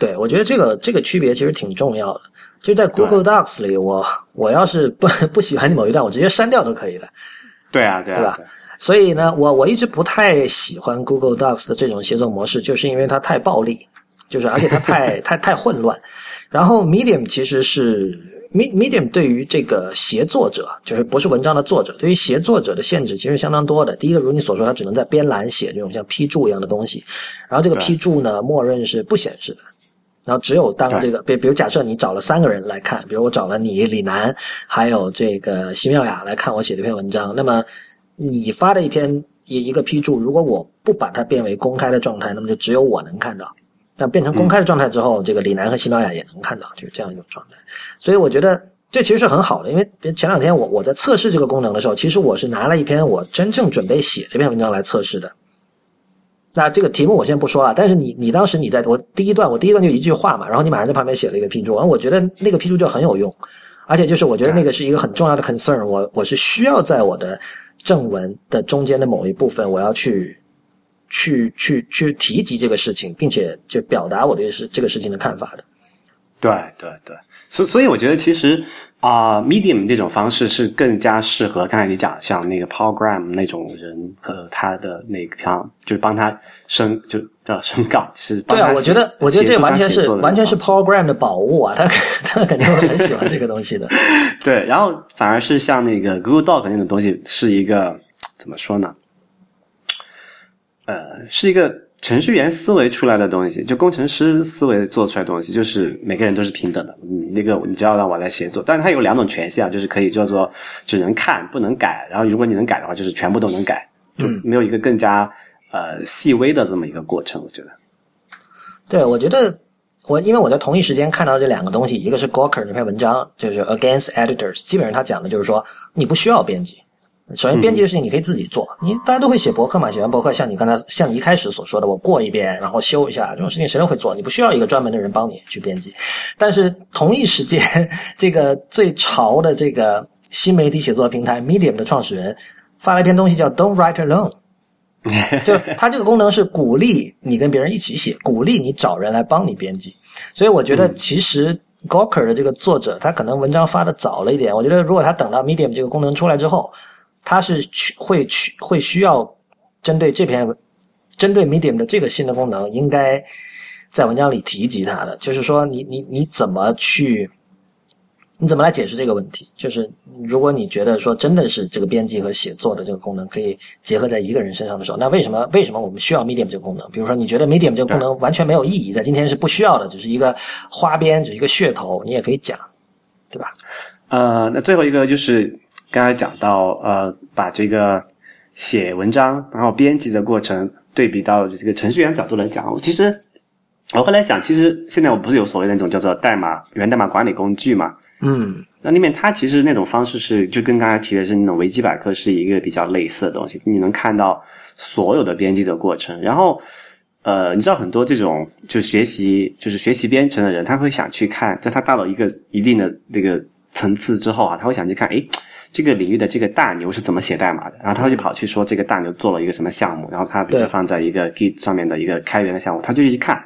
对，我觉得这个这个区别其实挺重要的。就在 Google Docs 里，我我要是不不喜欢某一段，我直接删掉都可以的。对啊，对啊，对吧？所以呢，我我一直不太喜欢 Google Docs 的这种协作模式，就是因为它太暴力，就是而且它太 太太混乱。然后 Medium 其实是 Medium 对于这个协作者，就是不是文章的作者，对于协作者的限制其实相当多的。第一个，如你所说，它只能在边栏写这种像批注一样的东西，然后这个批注呢，默认是不显示的。然后只有当这个，比比如假设你找了三个人来看，比如我找了你李楠，还有这个席妙雅来看我写的一篇文章，那么你发的一篇一一个批注，如果我不把它变为公开的状态，那么就只有我能看到。但变成公开的状态之后，这个李楠和奚妙雅也能看到，就是这样一种状态。所以我觉得这其实是很好的，因为前两天我我在测试这个功能的时候，其实我是拿了一篇我真正准备写的一篇文章来测试的。那这个题目我先不说了，但是你你当时你在我第一段，我第一段就一句话嘛，然后你马上在旁边写了一个批注，然后我觉得那个批注就很有用，而且就是我觉得那个是一个很重要的 concern，我我是需要在我的正文的中间的某一部分，我要去。去去去提及这个事情，并且就表达我对事这个事情的看法的。对对对，所所以我觉得其实啊，Medium 这种方式是更加适合刚才你讲像那个 Program 那种人和他的那个像就是帮他升就叫升稿，就是对啊，我觉得我觉得这完全是完全是 Program 的宝物啊，他 他肯定会很喜欢这个东西的。对，然后反而是像那个 Google Doc 那种东西是一个怎么说呢？呃，是一个程序员思维出来的东西，就工程师思维做出来的东西，就是每个人都是平等的。你那个，你只要让我来协作，但是它有两种权限啊，就是可以叫做只能看不能改，然后如果你能改的话，就是全部都能改，就没有一个更加呃细微的这么一个过程。我觉得，对，我觉得我因为我在同一时间看到这两个东西，一个是 Gawker 那篇文章，就是 Against Editors，基本上他讲的就是说你不需要编辑。首先，编辑的事情你可以自己做。你大家都会写博客嘛？写完博客，像你刚才像你一开始所说的，我过一遍，然后修一下，这种事情谁都会做。你不需要一个专门的人帮你去编辑。但是同一时间，这个最潮的这个新媒体写作平台 Medium 的创始人发了一篇东西，叫 "Don't write alone"，就他这个功能是鼓励你跟别人一起写，鼓励你找人来帮你编辑。所以我觉得，其实 Gawker 的这个作者，他可能文章发的早了一点。我觉得，如果他等到 Medium 这个功能出来之后，他是去会去会需要针对这篇针对 Medium 的这个新的功能，应该在文章里提及它的。就是说，你你你怎么去你怎么来解释这个问题？就是如果你觉得说真的是这个编辑和写作的这个功能可以结合在一个人身上的时候，那为什么为什么我们需要 Medium 这个功能？比如说，你觉得 Medium 这个功能完全没有意义，在今天是不需要的，只是一个花边，只是一个噱头，你也可以讲，对吧？呃，那最后一个就是。刚才讲到，呃，把这个写文章然后编辑的过程对比到这个程序员角度来讲，其实我后来想，其实现在我不是有所谓的那种叫做代码源代码管理工具嘛？嗯，那里面它其实那种方式是就跟刚才提的是那种维基百科是一个比较类似的东西，你能看到所有的编辑的过程，然后呃，你知道很多这种就学习就是学习编程的人，他会想去看，在他到了一个一定的这个层次之后啊，他会想去看，诶。这个领域的这个大牛是怎么写代码的？然后他就跑去说这个大牛做了一个什么项目，然后他比如放在一个 Git 上面的一个开源的项目，他就一看，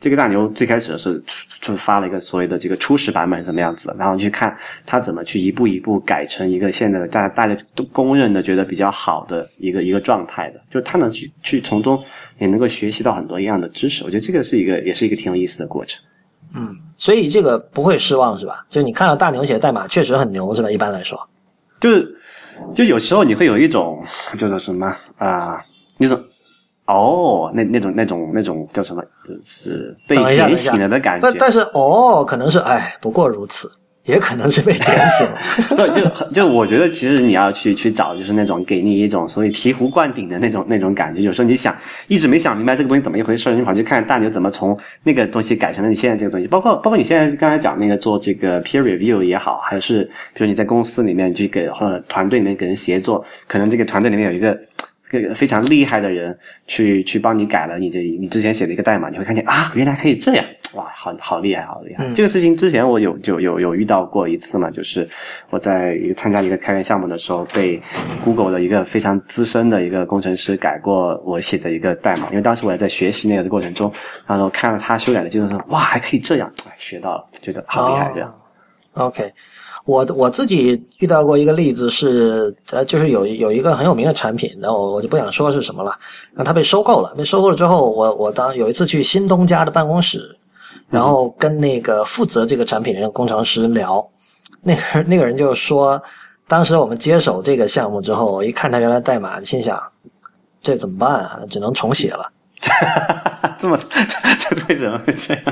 这个大牛最开始的是就发了一个所谓的这个初始版本是什么样子，然后去看他怎么去一步一步改成一个现在的大大家都公认的觉得比较好的一个一个状态的，就他能去去从中也能够学习到很多一样的知识，我觉得这个是一个也是一个挺有意思的过程。嗯，所以这个不会失望是吧？就是你看到大牛写的代码确实很牛是吧？一般来说。就是，就有时候你会有一种叫做什么啊？那种哦，那那种那种那种叫什么？就是被点醒了的感觉。但但是哦，可能是哎，不过如此。也可能是被点醒了，就就我觉得，其实你要去去找，就是那种给你一种所谓醍醐灌顶的那种那种感觉。有时候你想一直没想明白这个东西怎么一回事，你跑去看大牛怎么从那个东西改成了你现在这个东西。包括包括你现在刚才讲那个做这个 peer review 也好，还是比如你在公司里面去给或者团队里面给人协作，可能这个团队里面有一个。这个非常厉害的人去去帮你改了你这你之前写的一个代码，你会看见啊，原来可以这样，哇，好好厉害，好厉害！这个事情之前我有就有有遇到过一次嘛，就是我在一个参加一个开源项目的时候，被 Google 的一个非常资深的一个工程师改过我写的一个代码，因为当时我也在学习那个的过程中，然后看了他修改的进度说，哇，还可以这样，学到了，觉得好厉害这样。OK。我我自己遇到过一个例子是，呃，就是有有一个很有名的产品，然后我我就不想说是什么了，然后它被收购了，被收购了之后，我我当有一次去新东家的办公室，然后跟那个负责这个产品的工程师聊，那个那个人就说，当时我们接手这个项目之后，我一看他原来代码，心想这怎么办啊？只能重写了。这么这 这为什么会这样？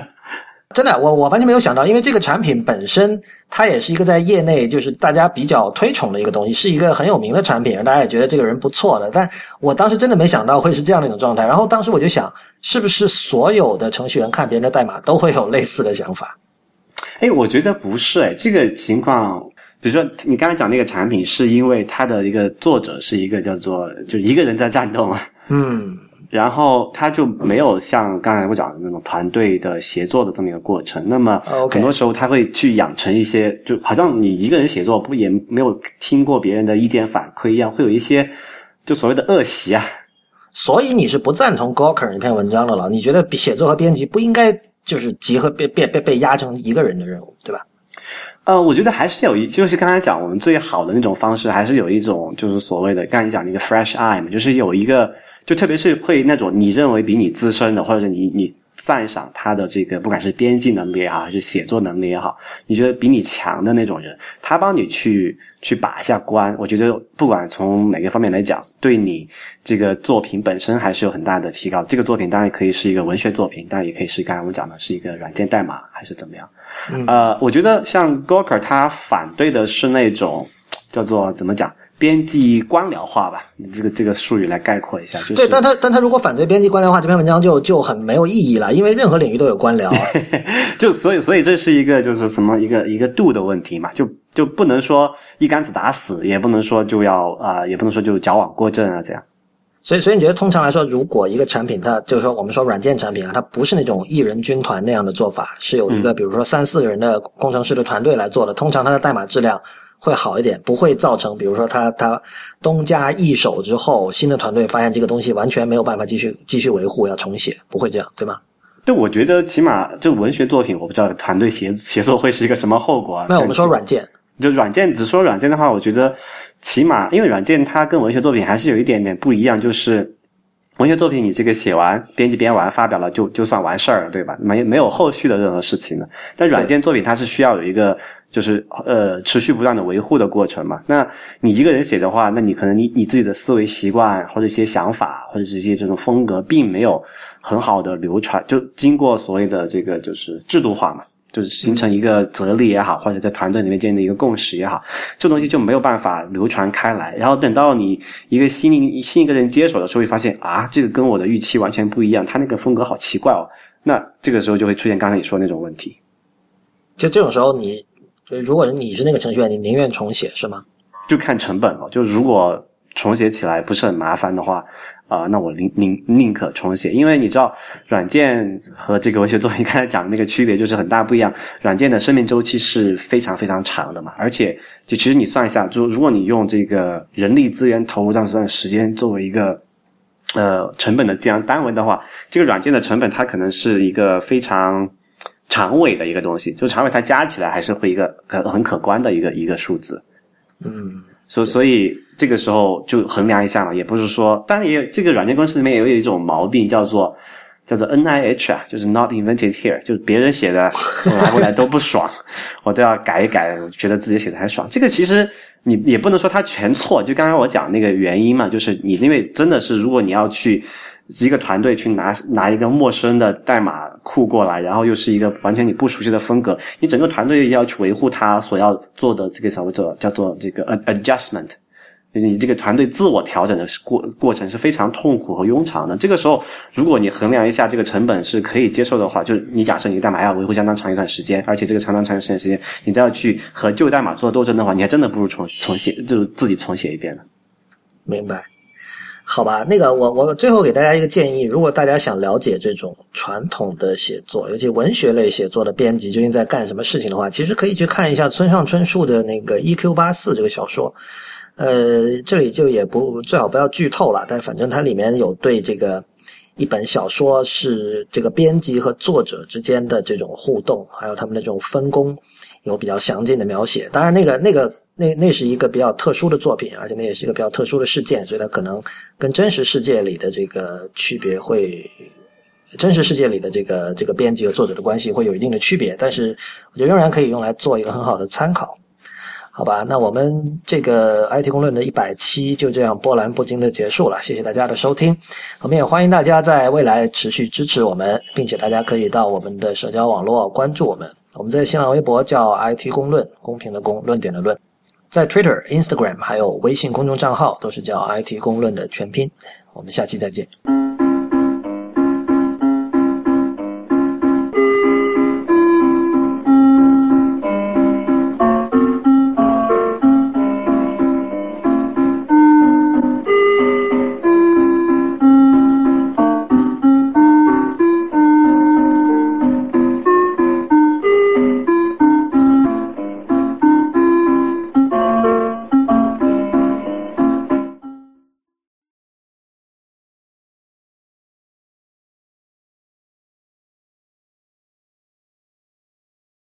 真的，我我完全没有想到，因为这个产品本身它也是一个在业内就是大家比较推崇的一个东西，是一个很有名的产品，大家也觉得这个人不错的。但我当时真的没想到会是这样的一种状态。然后当时我就想，是不是所有的程序员看别人的代码都会有类似的想法？哎，我觉得不是哎，这个情况，比如说你刚才讲那个产品，是因为它的一个作者是一个叫做就一个人在战斗嘛，嗯。然后他就没有像刚才我讲的那种团队的协作的这么一个过程。那么很多时候他会去养成一些，就好像你一个人写作不也没有听过别人的意见反馈一样，会有一些就所谓的恶习啊。所以你是不赞同 Gawker 那篇文章的了？你觉得写作和编辑不应该就是集合被被被被压成一个人的任务，对吧？呃，我觉得还是有一，就是刚才讲我们最好的那种方式，还是有一种就是所谓的刚才讲那个 fresh eye 嘛，就是有一个。就特别是会那种你认为比你资深的，或者是你你赞赏他的这个，不管是编辑能力也好，还是写作能力也好，你觉得比你强的那种人，他帮你去去把一下关，我觉得不管从哪个方面来讲，对你这个作品本身还是有很大的提高。这个作品当然可以是一个文学作品，当然也可以是刚才我们讲的是一个软件代码，还是怎么样？呃，我觉得像 Gawker 他反对的是那种叫做怎么讲？编辑官僚化吧，你这个这个术语来概括一下，就是对，但他但他如果反对编辑官僚化，这篇文章就就很没有意义了，因为任何领域都有官僚，就所以所以这是一个就是什么一个一个度的问题嘛，就就不能说一竿子打死，也不能说就要啊，也不能说就矫枉过正啊，这样。所以所以你觉得通常来说，如果一个产品它就是说我们说软件产品啊，它不是那种一人军团那样的做法，是有一个比如说三四个人的工程师的团队来做的，通常它的代码质量。会好一点，不会造成，比如说他他东家易手之后，新的团队发现这个东西完全没有办法继续继续维护，要重写，不会这样，对吗？对，我觉得起码就文学作品，我不知道团队协协作会是一个什么后果啊。那我们说软件，就软件只说软件的话，我觉得起码因为软件它跟文学作品还是有一点点不一样，就是文学作品你这个写完、编辑编完、发表了就就算完事儿了，对吧？没没有后续的任何事情了。但软件作品它是需要有一个。就是呃，持续不断的维护的过程嘛。那你一个人写的话，那你可能你你自己的思维习惯或者一些想法或者是一些这种风格，并没有很好的流传，就经过所谓的这个就是制度化嘛，就是形成一个则力也好，或者在团队里面建立一个共识也好，这东西就没有办法流传开来。然后等到你一个新新一个人接手的时候，会发现啊，这个跟我的预期完全不一样，他那个风格好奇怪哦。那这个时候就会出现刚才你说那种问题。就这种时候你。如果你是那个程序员，你宁愿重写是吗？就看成本了。就如果重写起来不是很麻烦的话，啊，那我宁宁宁可重写。因为你知道，软件和这个文学作品 刚才讲的那个区别就是很大不一样。软件的生命周期是非常非常长的嘛，而且就其实你算一下，就如果你用这个人力资源投入这段时间作为一个呃成本的这样单位的话，这个软件的成本它可能是一个非常。长尾的一个东西，就长尾它加起来还是会一个很很可观的一个一个数字，嗯，所所以这个时候就衡量一下嘛，也不是说，当然也有这个软件公司里面也有一种毛病叫做叫做 N I H 啊，就是 Not Invented Here，就是别人写的拿过来都不爽，我都要改一改，我觉得自己写的还爽。这个其实你也不能说它全错，就刚刚我讲那个原因嘛，就是你因为真的是如果你要去。一个团队去拿拿一个陌生的代码库过来，然后又是一个完全你不熟悉的风格，你整个团队要去维护它所要做的这个什么叫叫做这个 adjustment，你这个团队自我调整的过过程是非常痛苦和庸长的。这个时候，如果你衡量一下这个成本是可以接受的话，就是你假设你的代码要维护相当长一段时间，而且这个相当长一段时间，你都要去和旧代码做斗争的话，你还真的不如重重写，就自己重写一遍了。明白。好吧，那个我我最后给大家一个建议，如果大家想了解这种传统的写作，尤其文学类写作的编辑究竟在干什么事情的话，其实可以去看一下村上春树的那个《E.Q. 八四》这个小说。呃，这里就也不最好不要剧透了，但反正它里面有对这个一本小说是这个编辑和作者之间的这种互动，还有他们的这种分工，有比较详尽的描写。当然，那个那个。那那是一个比较特殊的作品，而且那也是一个比较特殊的事件，所以它可能跟真实世界里的这个区别会，真实世界里的这个这个编辑和作者的关系会有一定的区别，但是我觉得仍然可以用来做一个很好的参考。好吧，那我们这个 IT 公论的一百期就这样波澜不惊的结束了，谢谢大家的收听。我们也欢迎大家在未来持续支持我们，并且大家可以到我们的社交网络关注我们。我们在新浪微博叫 IT 公论，公平的公，论点的论。在 Twitter、Instagram 还有微信公众账号都是叫 IT 公论的全拼。我们下期再见。